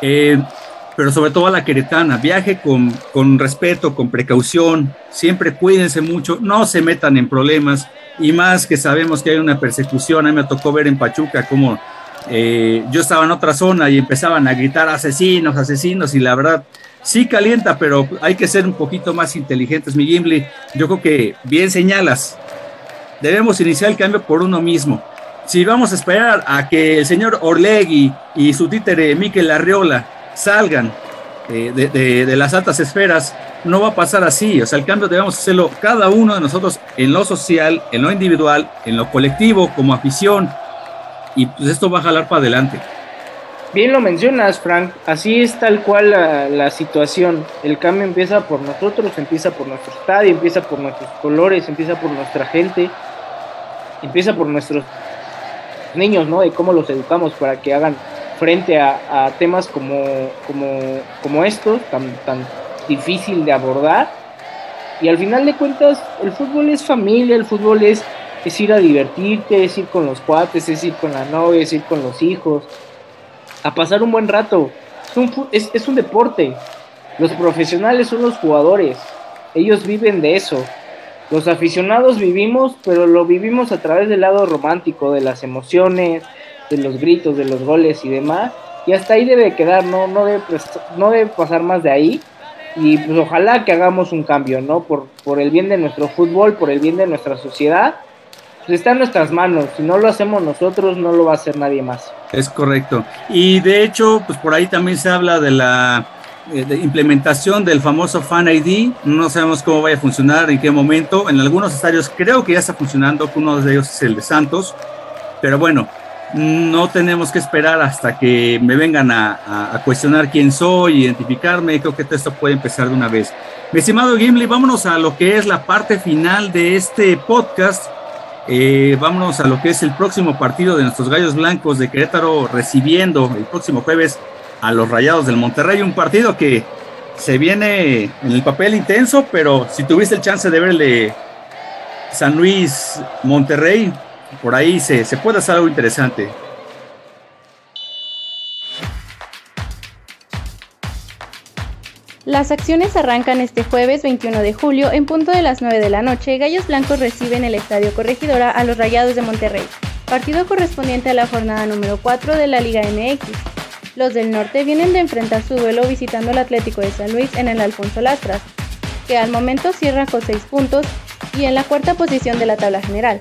Eh, pero sobre todo a la queretana. Viaje con, con respeto, con precaución, siempre cuídense mucho, no se metan en problemas y más que sabemos que hay una persecución. A mí me tocó ver en Pachuca cómo eh, yo estaba en otra zona y empezaban a gritar asesinos, asesinos, y la verdad sí calienta, pero hay que ser un poquito más inteligentes, mi Gimli. Yo creo que bien señalas, debemos iniciar el cambio por uno mismo. Si vamos a esperar a que el señor Orlegui y su títere Miquel Arriola salgan eh, de, las altas esferas, no va a pasar así. O sea, el cambio debemos hacerlo cada uno de nosotros en lo social, en lo individual, en lo colectivo, como afición, y pues esto va a jalar para adelante. Bien lo mencionas, Frank, así es tal cual la, situación. El cambio empieza por nosotros, empieza por nuestro estadio, empieza por nuestros colores, empieza por nuestra gente, empieza por nuestros niños, ¿no? De cómo los educamos para que hagan frente a, temas como, como, como estos, tan, tan difícil de abordar. Y al final de cuentas, el fútbol es familia, el fútbol es es ir a divertirte, es ir con los cuates, es ir con la novia, es ir con los hijos, a pasar un buen rato. Es un, es, un deporte. Los profesionales son los jugadores. Ellos viven de eso. Los aficionados vivimos, pero lo vivimos a través del lado romántico, de las emociones, de los gritos, de los goles y demás. Y hasta ahí debe quedar, no, no, debe, no debe pasar más de ahí. Y pues ojalá que hagamos un cambio, ¿no? Por, por el bien de nuestro fútbol, por el bien de nuestra sociedad pues, está en nuestras manos. Si no lo hacemos nosotros, no lo va a hacer nadie más. Es correcto. Y de hecho, pues por ahí también se habla de la eh, implementación del famoso Fan ID. No sabemos cómo vaya a funcionar, en qué momento. En algunos estadios creo que ya está funcionando, uno de ellos es el de Santos. Pero bueno, no tenemos que esperar hasta que me vengan a, a, cuestionar quién soy, identificarme. Creo que esto puede empezar de una vez. Mi estimado Gimli, vámonos a lo que es la parte final de este podcast eh, vámonos a lo que es el próximo partido de nuestros Gallos Blancos de Querétaro recibiendo el próximo jueves a los Rayados del Monterrey, un partido que se viene en el papel intenso, pero si tuviste el chance de verle San Luis Monterrey, por ahí se, se puede hacer algo interesante. Las acciones arrancan este jueves 21 de julio en punto de las 9 de la noche. Gallos Blancos reciben el Estadio Corregidora a los Rayados de Monterrey, partido correspondiente a la jornada número 4 de la Liga MX. Los del norte vienen de enfrentar su duelo visitando el Atlético de San Luis en el Alfonso Lastras, que al momento cierra con 6 puntos y en la cuarta posición de la tabla general.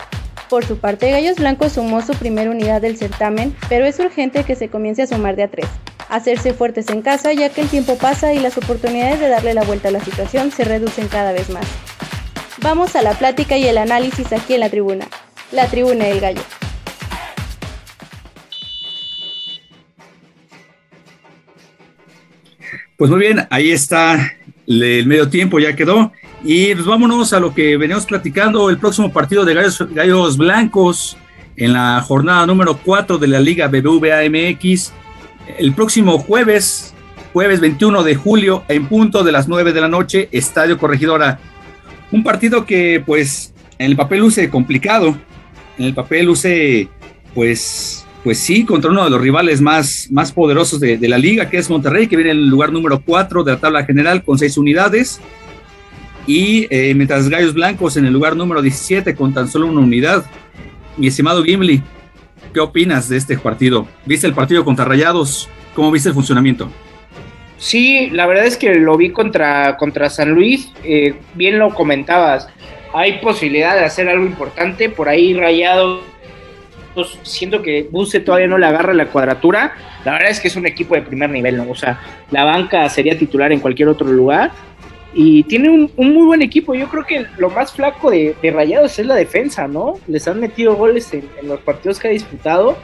Por su parte, Gallos Blancos sumó su primera unidad del certamen, pero es urgente que se comience a sumar de a tres hacerse fuertes en casa ya que el tiempo pasa y las oportunidades de darle la vuelta a la situación se reducen cada vez más. Vamos a la plática y el análisis aquí en la tribuna, la tribuna del gallo. Pues muy bien, ahí está el medio tiempo, ya quedó. Y pues vámonos a lo que venimos platicando, el próximo partido de Gallos, Gallos Blancos en la jornada número 4 de la Liga BBVA MX el próximo jueves, jueves 21 de julio, en punto de las 9 de la noche, Estadio Corregidora. Un partido que, pues, en el papel luce complicado, en el papel luce, pues, pues sí, contra uno de los rivales más, más poderosos de, la liga, que es Monterrey, que viene en el lugar número 4 de la tabla general con 6 unidades. Y eh, mientras Gallos Blancos en el lugar número 17 con tan solo una unidad. Mi estimado Gimli, ¿Qué opinas de este partido? ¿Viste el partido contra Rayados? ¿Cómo viste el funcionamiento? Sí, la verdad es que lo vi contra, contra San Luis. Eh, bien lo comentabas. Hay posibilidad de hacer algo importante. Por ahí Rayados, siento que Buse todavía no le agarra la cuadratura. La verdad es que es un equipo de primer nivel, ¿no? O sea, la banca sería titular en cualquier otro lugar y tiene un, muy buen equipo. Yo creo que lo más flaco de, Rayados es la defensa, ¿no? Les han metido goles en, los partidos que ha disputado.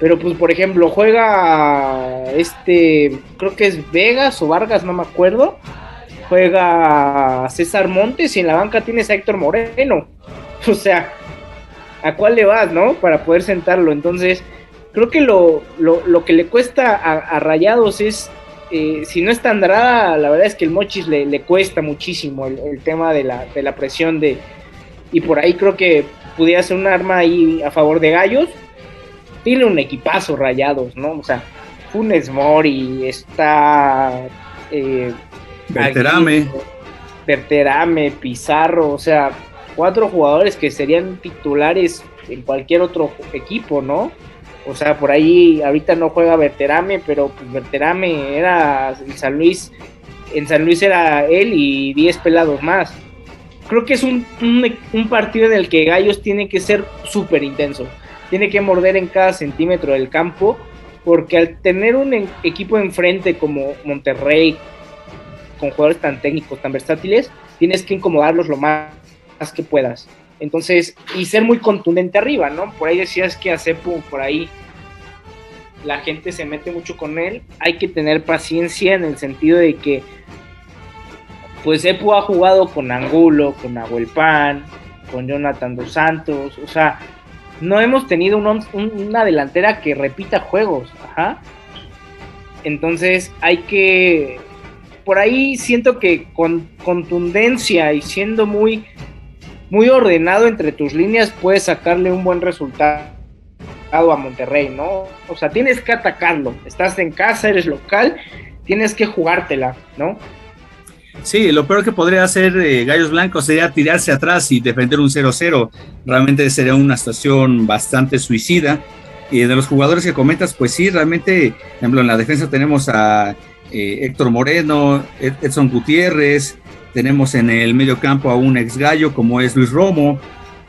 Pero pues por ejemplo juega este, creo que es Vegas o Vargas, no me acuerdo. Juega César Montes y en la banca tienes a Héctor Moreno. O sea, ¿a cuál le vas, no? Para poder sentarlo. Entonces, creo que lo, lo, que le cuesta a Rayados es eh, si no está Andrada, la verdad es que el Mochis le, cuesta muchísimo el, tema de la, de la, presión de... Y por ahí creo que pudiera ser un arma ahí a favor de Gallos. Tiene un equipazo rayados, ¿no? O sea, Funes Mori, está eh, Berterame. Berterame, Pizarro, o sea, cuatro jugadores que serían titulares en cualquier otro equipo, ¿no? O sea, por ahí ahorita no juega Berterame, pero pues Berterame era en San Luis, en San Luis era él y 10 pelados más. Creo que es un, un partido en el que Gallos tiene que ser súper intenso. Tiene que morder en cada centímetro del campo, porque al tener un equipo enfrente como Monterrey, con jugadores tan técnicos, tan versátiles, tienes que incomodarlos lo más, que puedas. Entonces, y ser muy contundente arriba, ¿no? Por ahí decías que a Cepu, por ahí la gente se mete mucho con él. Hay que tener paciencia en el sentido de que, pues Cepu ha jugado con Angulo, con Pan, con Jonathan Dos Santos, o sea, no hemos tenido una delantera que repita juegos, ajá. Entonces hay que por ahí siento que con contundencia y siendo muy, muy ordenado entre tus líneas puedes sacarle un buen resultado a Monterrey, ¿no? O sea, tienes que atacarlo. Estás en casa, eres local, tienes que jugártela, ¿no? Sí, lo peor que podría hacer eh, Gallos Blancos sería tirarse atrás y defender un 0-0. Realmente sería una situación bastante suicida. Y de los jugadores que comentas, pues sí, realmente, por ejemplo, en la defensa tenemos a eh, Héctor Moreno, Edson Gutiérrez, tenemos en el medio campo a un ex gallo como es Luis Romo,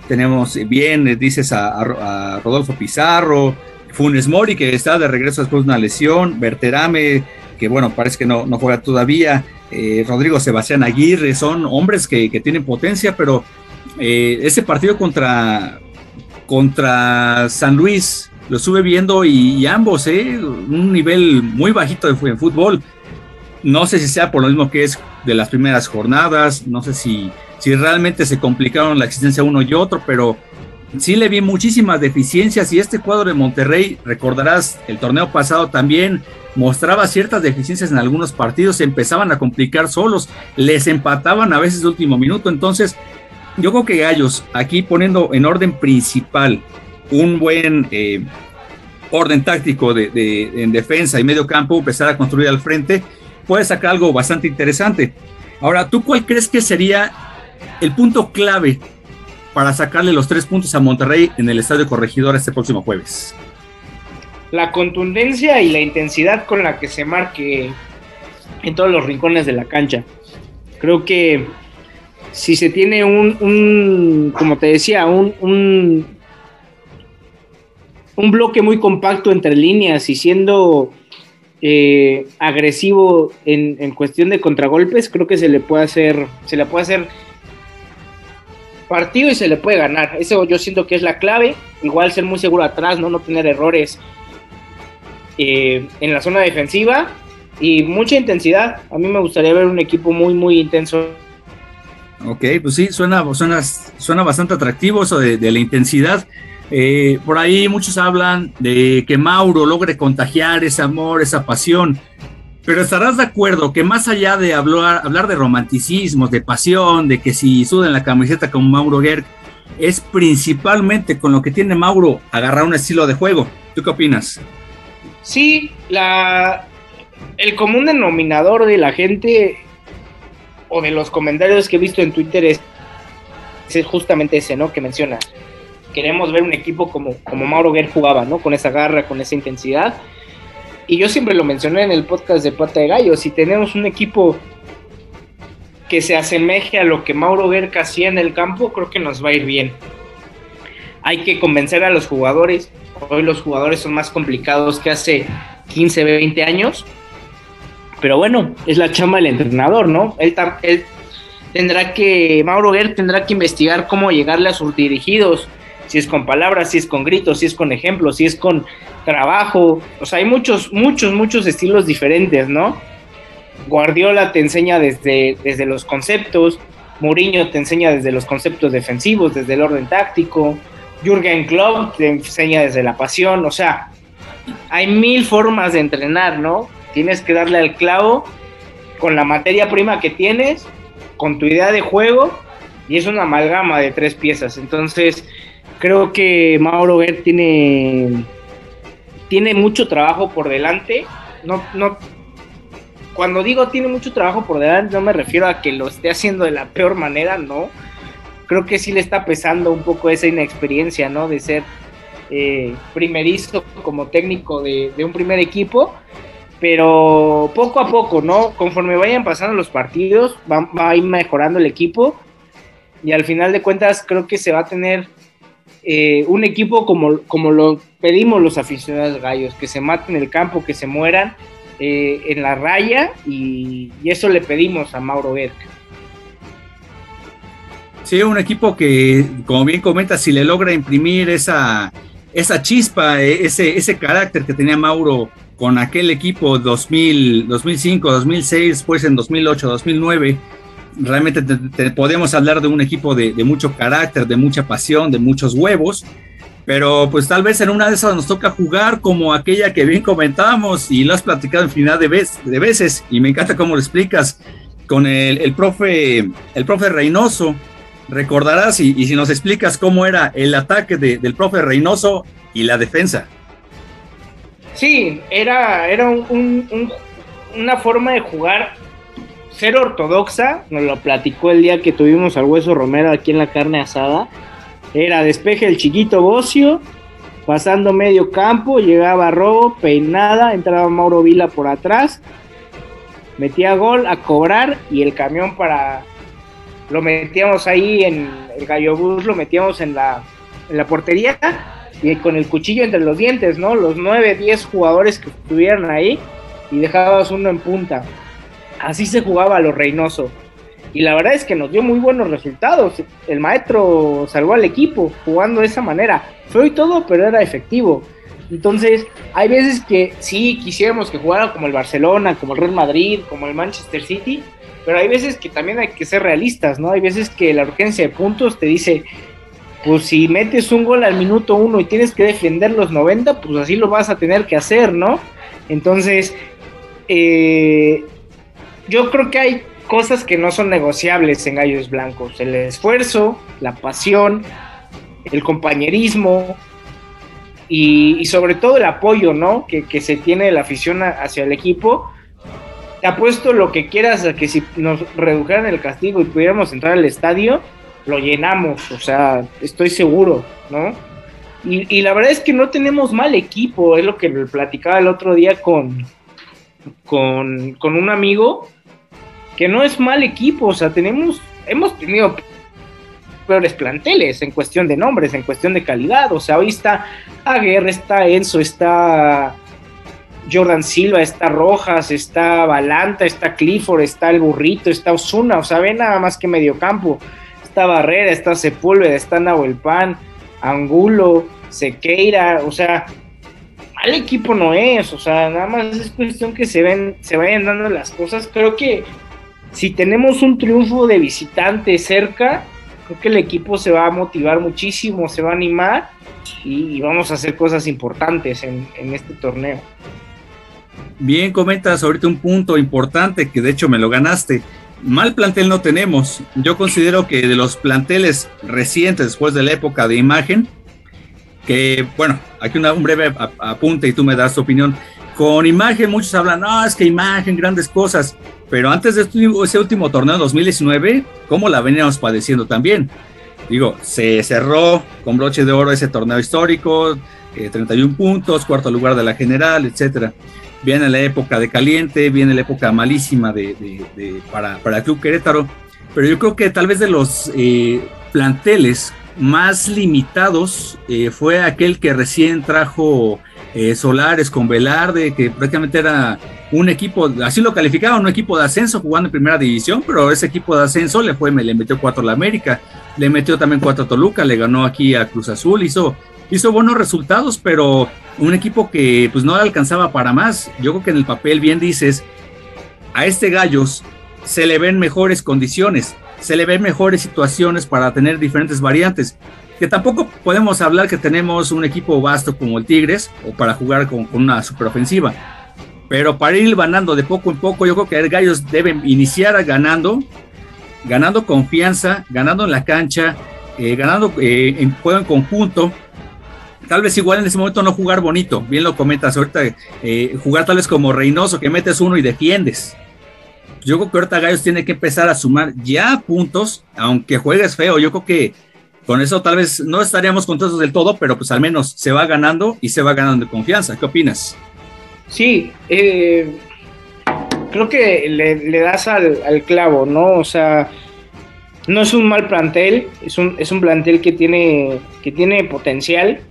tenemos bien, eh, dices a, Rodolfo Pizarro, Funes Mori que está de regreso después de una lesión, Berterame, que bueno, parece que no, no juega todavía, eh, Rodrigo Sebastián Aguirre, son hombres que, tienen potencia, pero ese partido contra, contra San Luis, lo estuve viendo y, ambos, ¿eh? un nivel muy bajito de, fútbol. No sé si sea por lo mismo que es de las primeras jornadas, no sé si, si realmente se complicaron la existencia uno y otro, pero sí le vi muchísimas deficiencias y este cuadro de Monterrey, recordarás, el torneo pasado también mostraba ciertas deficiencias en algunos partidos, se empezaban a complicar solos, les empataban a veces de último minuto, entonces yo creo que Gallos, aquí poniendo en orden principal un buen eh, orden táctico de, en defensa y medio campo, empezar a construir al frente, puede sacar algo bastante interesante. Ahora, ¿tú cuál crees que sería el punto clave para sacarle los tres puntos a Monterrey en el Estadio Corregidor este próximo jueves? La contundencia y la intensidad con la que se marque en todos los rincones de la cancha. Creo que si se tiene un, como te decía, un un bloque muy compacto entre líneas y siendo eh, agresivo en, cuestión de contragolpes, creo que se le puede hacer, se le puede hacer partido y se le puede ganar. Eso yo siento que es la clave. Igual ser muy seguro atrás, no, no tener errores eh, en la zona defensiva y mucha intensidad. A mí me gustaría ver un equipo muy, muy intenso. Ok, pues sí, suena, suena, suena bastante atractivo eso de la intensidad. Eh, por ahí muchos hablan de que Mauro logre contagiar ese amor, esa pasión, pero estarás de acuerdo que más allá de hablar, de romanticismos, de pasión, de que si sudan la camiseta como Mauro Gerg, es principalmente con lo que tiene Mauro agarrar un estilo de juego. ¿Tú qué opinas? Sí, el común denominador de la gente o de los comentarios que he visto en Twitter es, es justamente ese, ¿no? Que menciona queremos ver un equipo como, como Mauro Guerra jugaba, ¿no? Con esa garra, con esa intensidad. Y yo siempre lo mencioné en el podcast de Pata de Gallo, si tenemos un equipo que se asemeje a lo que Mauro Guerra hacía en el campo, creo que nos va a ir bien. Hay que convencer a los jugadores. Hoy los jugadores son más complicados que hace 15, 20 años. Pero bueno, es la chamba del entrenador, ¿no? Él, tendrá que, Mauro Guerra tendrá que investigar cómo llegarle a sus dirigidos, si es con palabras, si es con gritos, si es con ejemplos, si es con trabajo. O sea, hay muchos, muchos, muchos estilos diferentes, ¿no? Guardiola te enseña desde, desde los conceptos, Mourinho te enseña desde los conceptos defensivos, desde el orden táctico, Jürgen Klopp te enseña desde la pasión, o sea, hay mil formas de entrenar, ¿no? Tienes que darle al clavo con la materia prima que tienes, con tu idea de juego, y es una amalgama de tres piezas. Entonces, creo que Mauro Ver tiene, tiene mucho trabajo por delante. No, no, cuando digo tiene mucho trabajo por delante, no me refiero a que lo esté haciendo de la peor manera, no. Creo que sí le está pesando un poco esa inexperiencia, ¿no? De ser eh, primerizo como técnico de, un primer equipo. Pero poco a poco, ¿no? Conforme vayan pasando los partidos, va, va a ir mejorando el equipo. Y al final de cuentas, creo que se va a tener eh, un equipo como, como lo pedimos los aficionados gallos, que se maten en el campo, que se mueran eh, en la raya y, eso le pedimos a Mauro Berg. Sí, un equipo que, como bien comenta, si le logra imprimir esa, esa chispa, eh, ese, ese carácter que tenía Mauro con aquel equipo 2000, 2005, 2006, pues en 2008, 2009, realmente podemos hablar de un equipo de, mucho carácter, de mucha pasión, de muchos huevos, pero pues tal vez en una de esas nos toca jugar como aquella que bien comentábamos y lo has platicado en final de, de veces y me encanta cómo lo explicas con el, profe, el profe Reynoso. Recordarás y, si nos explicas cómo era el ataque del profe Reynoso y la defensa. Sí, era, era una forma de jugar ser ortodoxa, nos lo platicó el día que tuvimos al Hueso Romero aquí en la carne asada, era despeje el chiquito Bocio, pasando medio campo, llegaba Robo, peinada, entraba Mauro Vila por atrás, metía gol a cobrar y el camión para... Lo metíamos ahí en el gallo bus, lo metíamos en la, en la portería y con el cuchillo entre los dientes, ¿no? Los 9, 10 jugadores que estuvieran ahí y dejabas uno en punta así se jugaba a lo Reynoso. Y la verdad es que nos dio muy buenos resultados. El maestro salvó al equipo jugando de esa manera. Fue y todo, pero era efectivo. Entonces, hay veces que sí quisiéramos que jugara como el Barcelona, como el Real Madrid, como el Manchester City, pero hay veces que también hay que ser realistas, ¿no? Hay veces que la urgencia de puntos te dice, pues si metes un gol al minuto uno y tienes que defender los 90, pues así lo vas a tener que hacer, ¿no? Entonces, eh, yo creo que hay cosas que no son negociables en Gallos Blancos. El esfuerzo, la pasión, el compañerismo y, sobre todo el apoyo, ¿no? Que, se tiene de la afición hacia el equipo. Te apuesto lo que quieras a que si nos redujeran el castigo y pudiéramos entrar al estadio, lo llenamos, o sea, estoy seguro, ¿no? Y, y la verdad es que no tenemos mal equipo, es lo que platicaba el otro día con, con, con un amigo que no es mal equipo, o sea, tenemos, hemos tenido peores planteles en cuestión de nombres, en cuestión de calidad, o sea, hoy está Aguerre, está Enzo, está Jordan Silva, está Rojas, está Balanta, está Clifford, está el Burrito, está Osuna, o sea, ve nada más que medio campo, está Barrera, está Sepúlveda, está Nahuel Pan, Angulo, Sequeira, o sea, mal equipo no es, o sea, nada más es cuestión que se ven, se vayan dando las cosas, creo que si tenemos un triunfo de visitante cerca, creo que el equipo se va a motivar muchísimo, se va a animar y, vamos a hacer cosas importantes en, este torneo. Bien, comentas ahorita un punto importante que de hecho me lo ganaste. Mal plantel no tenemos. Yo considero que de los planteles recientes, después de la época de imagen, que bueno, aquí un breve apunte y tú me das tu opinión. Con imagen muchos hablan, no, es que imagen, grandes cosas. Pero antes de este ese último torneo 2019, ¿cómo la veníamos padeciendo también? Digo, se cerró con broche de oro ese torneo histórico, 31 eh, puntos, cuarto lugar de la general, etcétera. Viene la época de caliente, viene la época malísima de, para, para, el Club Querétaro, pero yo creo que tal vez de los eh, planteles más limitados eh, fue aquel que recién trajo Solares con Velarde, que prácticamente era un equipo, así lo calificaban, un equipo de ascenso jugando en primera división, pero ese equipo de ascenso le fue, le metió cuatro a la América, le metió también cuatro a Toluca, le ganó aquí a Cruz Azul, hizo, hizo buenos resultados, pero un equipo que pues no alcanzaba para más. Yo creo que en el papel bien dices, a este Gallos se le ven mejores condiciones, se le ven mejores situaciones para tener diferentes variantes. Que tampoco podemos hablar que tenemos un equipo vasto como el Tigres o para jugar con, con una superofensiva pero para ir ganando de poco en poco, yo creo que el Gallos deben iniciar ganando, ganando confianza, ganando en la cancha, eh, ganando eh, en juego en conjunto. tal vez igual en ese momento no jugar bonito, bien lo comentas ahorita, eh, jugar tal vez como Reynoso, que metes uno y defiendes. Yo creo que ahorita Gallos tiene que empezar a sumar ya puntos, aunque juegues feo. Yo creo que con eso tal vez no estaríamos contentos del todo, pero pues al menos se va ganando y se va ganando de confianza. ¿Qué opinas? Sí, eh, creo que le, das al, al, clavo, ¿no? O sea, no es un mal plantel, es un, es un plantel que tiene, que tiene potencial.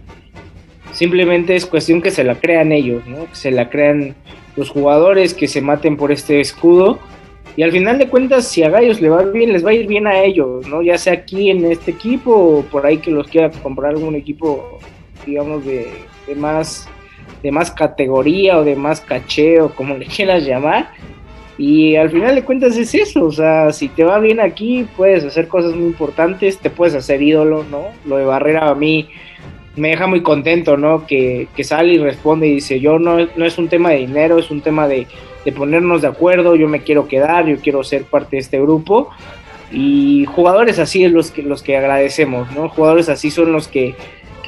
Simplemente es cuestión que se la crean ellos, ¿no? Que se la crean los jugadores, que se maten por este escudo. Y al final de cuentas, si a Gallos le va bien, les va a ir bien a ellos, ¿no? Ya sea aquí en este equipo o por ahí que los quiera comprar algún equipo, digamos, de, de más de más categoría o de más caché o como le quieras llamar. Y al final de cuentas es eso, o sea, si te va bien aquí, puedes hacer cosas muy importantes, te puedes hacer ídolo, ¿no? Lo de Barrera a mí me deja muy contento, ¿no? Que, sale y responde y dice, yo no, no es un tema de dinero, es un tema de, de ponernos de acuerdo, yo me quiero quedar, yo quiero ser parte de este grupo. Y jugadores así es los que, los que agradecemos, ¿no? Jugadores así son los que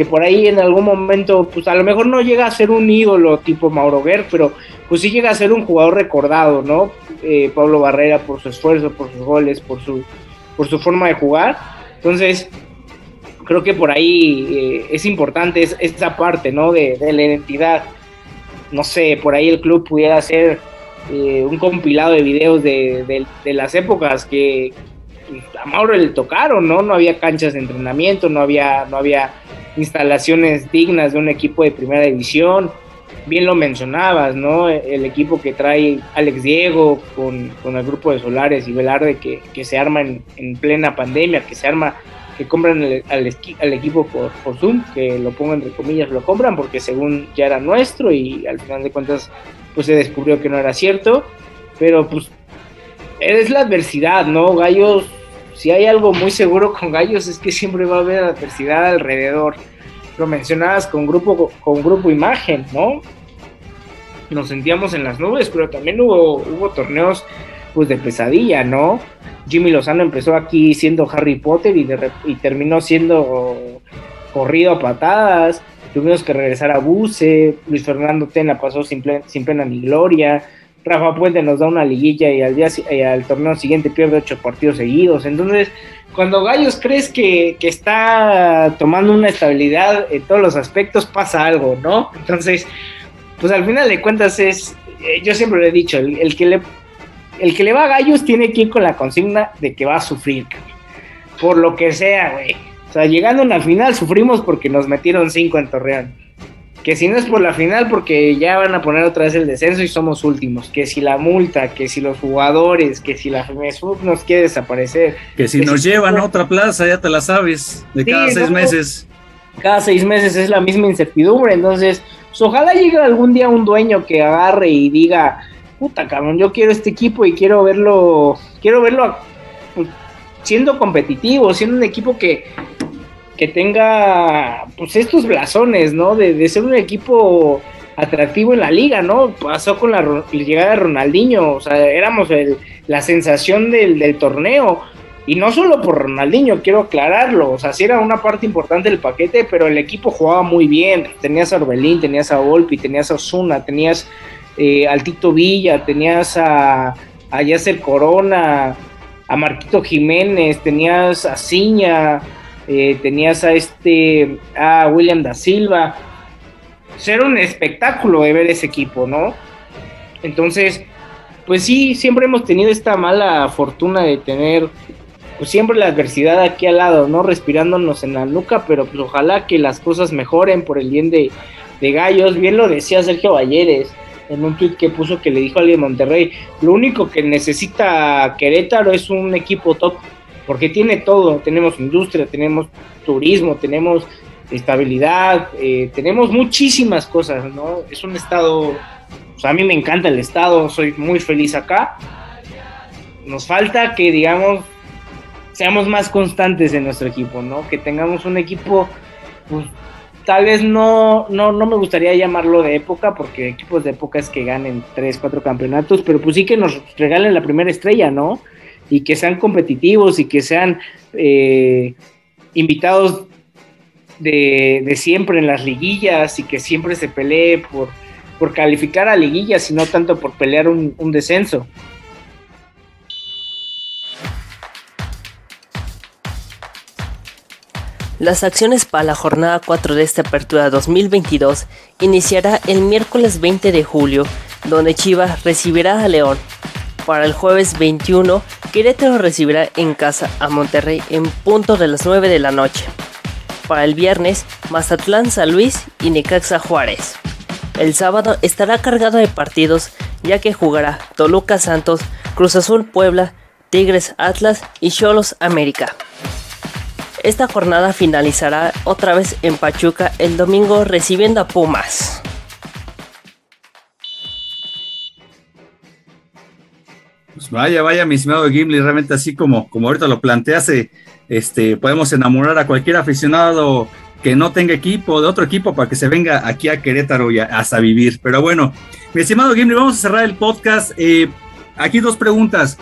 que por ahí en algún momento, pues a lo mejor no llega a ser un ídolo tipo Mauro Guerr, pero pues sí llega a ser un jugador recordado, ¿no? Eh, Pablo Barrera por su esfuerzo, por sus goles, por su, por su forma de jugar. Entonces, creo que por ahí eh, es importante esa parte, ¿no? De, la identidad. No sé, por ahí el club pudiera hacer eh, un compilado de videos de, de las épocas que pues, a Mauro le tocaron, ¿no? No había canchas de entrenamiento, no había, no había instalaciones dignas de un equipo de primera división. Bien lo mencionabas, ¿no? El equipo que trae Alex Diego con, el grupo de Solares y Velarde que, que se arma en, plena pandemia, que se arma, que compran al, equipo por, por, Zoom, que lo pongo entre comillas, lo compran porque según ya era nuestro y al final de cuentas pues se descubrió que no era cierto. Pero pues es la adversidad, ¿no? Gallos si hay algo muy seguro con Gallos es que siempre va a haber adversidad alrededor. Lo mencionabas con grupo, con grupo imagen, ¿no? Nos sentíamos en las nubes, pero también hubo, hubo torneos pues de pesadilla, ¿no? Jimmy Lozano empezó aquí siendo Harry Potter y, y terminó siendo corrido a patadas. Tuvimos que regresar a Buse. Luis Fernando Tena pasó sin, sin pena ni gloria. Rafa Puente nos da una liguilla y al, día, al torneo siguiente pierde ocho partidos seguidos. Entonces, cuando Gallos crees que, está tomando una estabilidad en todos los aspectos, pasa algo, ¿no? Entonces, pues al final de cuentas es, eh, yo siempre lo he dicho, el, que le, el que le va a Gallos tiene que ir con la consigna de que va a sufrir, por lo que sea, güey. O sea, llegando a la final sufrimos porque nos metieron cinco en Torreón que si no es por la final, porque ya van a poner otra vez el descenso y somos últimos, que si la multa, que si los jugadores, que si la FMSUB nos quiere desaparecer. Que si nos llevan a otra plaza, ya te la sabes, de cada seis meses. Cada seis meses es la misma incertidumbre, entonces, pues, ojalá llegue algún día un dueño que agarre y diga, puta cabrón, yo quiero este equipo y quiero verlo, quiero verlo pues, siendo competitivo, siendo un equipo que que tenga pues estos blasones, ¿no? De, ser un equipo atractivo en la liga, ¿no? Pasó con la, llegada de Ronaldinho, o sea, éramos la sensación del, torneo. Y no solo por Ronaldinho, quiero aclararlo, o sea, sí era una parte importante del paquete, pero el equipo jugaba muy bien. Tenías a Orbelín, tenías a Volpi, tenías a Osuna, tenías eh, al Tito Villa, tenías a, a Corona, a Marquito Jiménez, tenías a Ciña, eh, tenías a este, a William da Silva. Era un espectáculo de ver ese equipo, ¿no? Entonces, pues sí, siempre hemos tenido esta mala fortuna de tener, pues siempre la adversidad aquí al lado, ¿no? Respirándonos en la nuca, pero pues ojalá que las cosas mejoren por el bien de, de Gallos. Bien lo decía Sergio Valleres en un tweet que puso que le dijo a alguien de Monterrey, lo único que necesita Querétaro es un equipo top porque tiene todo, tenemos industria, tenemos turismo, tenemos estabilidad, eh, tenemos muchísimas cosas, ¿no? Es un estado, pues a mí me encanta el estado, soy muy feliz acá. Nos falta que, digamos, seamos más constantes en nuestro equipo, ¿no? Que tengamos un equipo, pues tal vez no, no, no me gustaría llamarlo de época, porque equipos de época es que ganen tres, cuatro campeonatos, pero pues sí que nos regalen la primera estrella, ¿no? Y que sean competitivos y que sean eh, invitados de, siempre en las liguillas y que siempre se pelee por, por calificar a liguillas y no tanto por pelear un, un descenso. Las acciones para la jornada 4 de esta apertura 2022 iniciará el miércoles 20 de julio, donde Chivas recibirá a León. Para el jueves 21, Querétaro recibirá en casa a Monterrey en punto de las 9 de la noche. Para el viernes, Mazatlán San Luis y Necaxa Juárez. El sábado estará cargado de partidos ya que jugará Toluca Santos, Cruz Azul Puebla, Tigres Atlas y Cholos América. Esta jornada finalizará otra vez en Pachuca el domingo recibiendo a Pumas. Pues vaya, vaya, mi estimado Gimli, realmente así como, como ahorita lo planteaste, eh, este, podemos enamorar a cualquier aficionado que no tenga equipo, de otro equipo, para que se venga aquí a Querétaro y hasta vivir. Pero bueno, mi estimado Gimli, vamos a cerrar el podcast. Eh, aquí dos preguntas.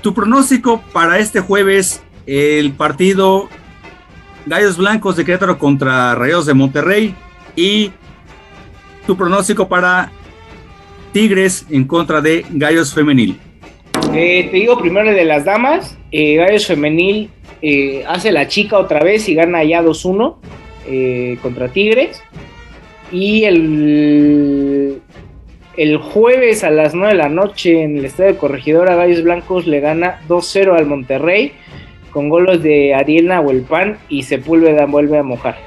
Tu pronóstico para este jueves el partido Gallos Blancos de Querétaro contra Rayos de Monterrey y tu pronóstico para Tigres en contra de Gallos Femenil. Eh, te digo primero de las damas, eh, Gallos Femenil eh, hace la chica otra vez y gana ya 2-1 contra Tigres. Y el, el jueves a las 9 de la noche en el Estadio de Corregidora, Gallos Blancos le gana 2-0 al Monterrey con golos de Ariel Nahuelpan y Sepúlveda vuelve a mojar.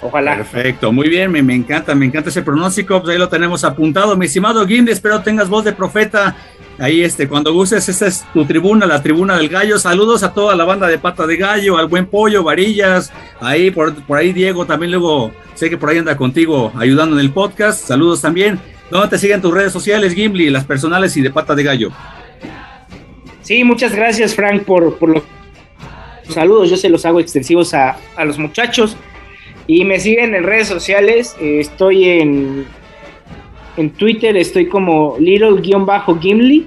Ojalá. Perfecto, muy bien, me, encanta, me encanta ese pronóstico, pues ahí lo tenemos apuntado. Mi estimado Gimli, espero tengas voz de profeta. Ahí, este, cuando gustes, esta es tu tribuna, la tribuna del gallo. Saludos a toda la banda de pata de gallo, al buen pollo, varillas. Ahí, por, por ahí, Diego, también luego sé que por ahí anda contigo ayudando en el podcast. Saludos también. ¿Dónde te siguen tus redes sociales, Gimli, las personales y de pata de gallo? Sí, muchas gracias, Frank, por, por lo saludos, yo se los hago extensivos a, los muchachos. Y me siguen en redes sociales, estoy en, en Twitter, estoy como little-gimli.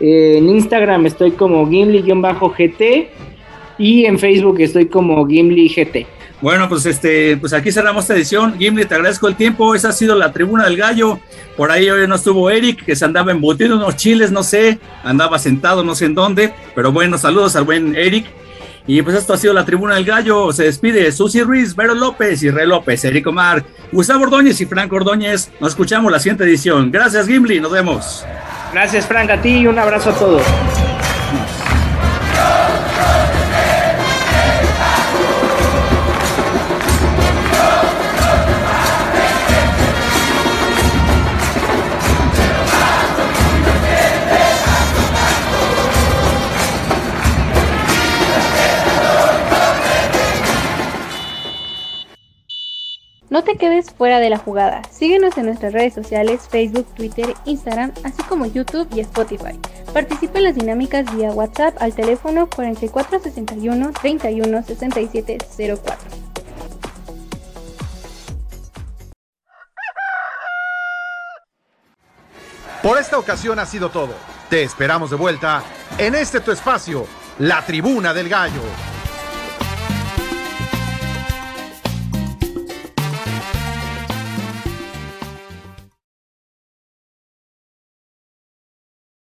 Eh, en Instagram estoy como gimli-gt. Y en Facebook estoy como Gimli GT. Bueno, pues este, pues aquí cerramos esta edición. Gimli, te agradezco el tiempo. Esa ha sido la tribuna del gallo. Por ahí hoy no estuvo Eric, que se andaba embutiendo unos chiles, no sé, andaba sentado, no sé en dónde. Pero bueno, saludos al buen Eric. Y pues esto ha sido la Tribuna del Gallo. Se despide Susi Ruiz, Vero López, Israel López, Eric Omar, Gustavo Ordóñez y Franco Ordóñez. Nos escuchamos la siguiente edición. Gracias, Gimli. Nos vemos. Gracias, Frank, a ti y un abrazo a todos. No te quedes fuera de la jugada. Síguenos en nuestras redes sociales, Facebook, Twitter, Instagram, así como YouTube y Spotify. Participa en las dinámicas vía WhatsApp al teléfono 4461 31 67 04. Por esta ocasión ha sido todo. Te esperamos de vuelta en este tu espacio, la Tribuna del Gallo.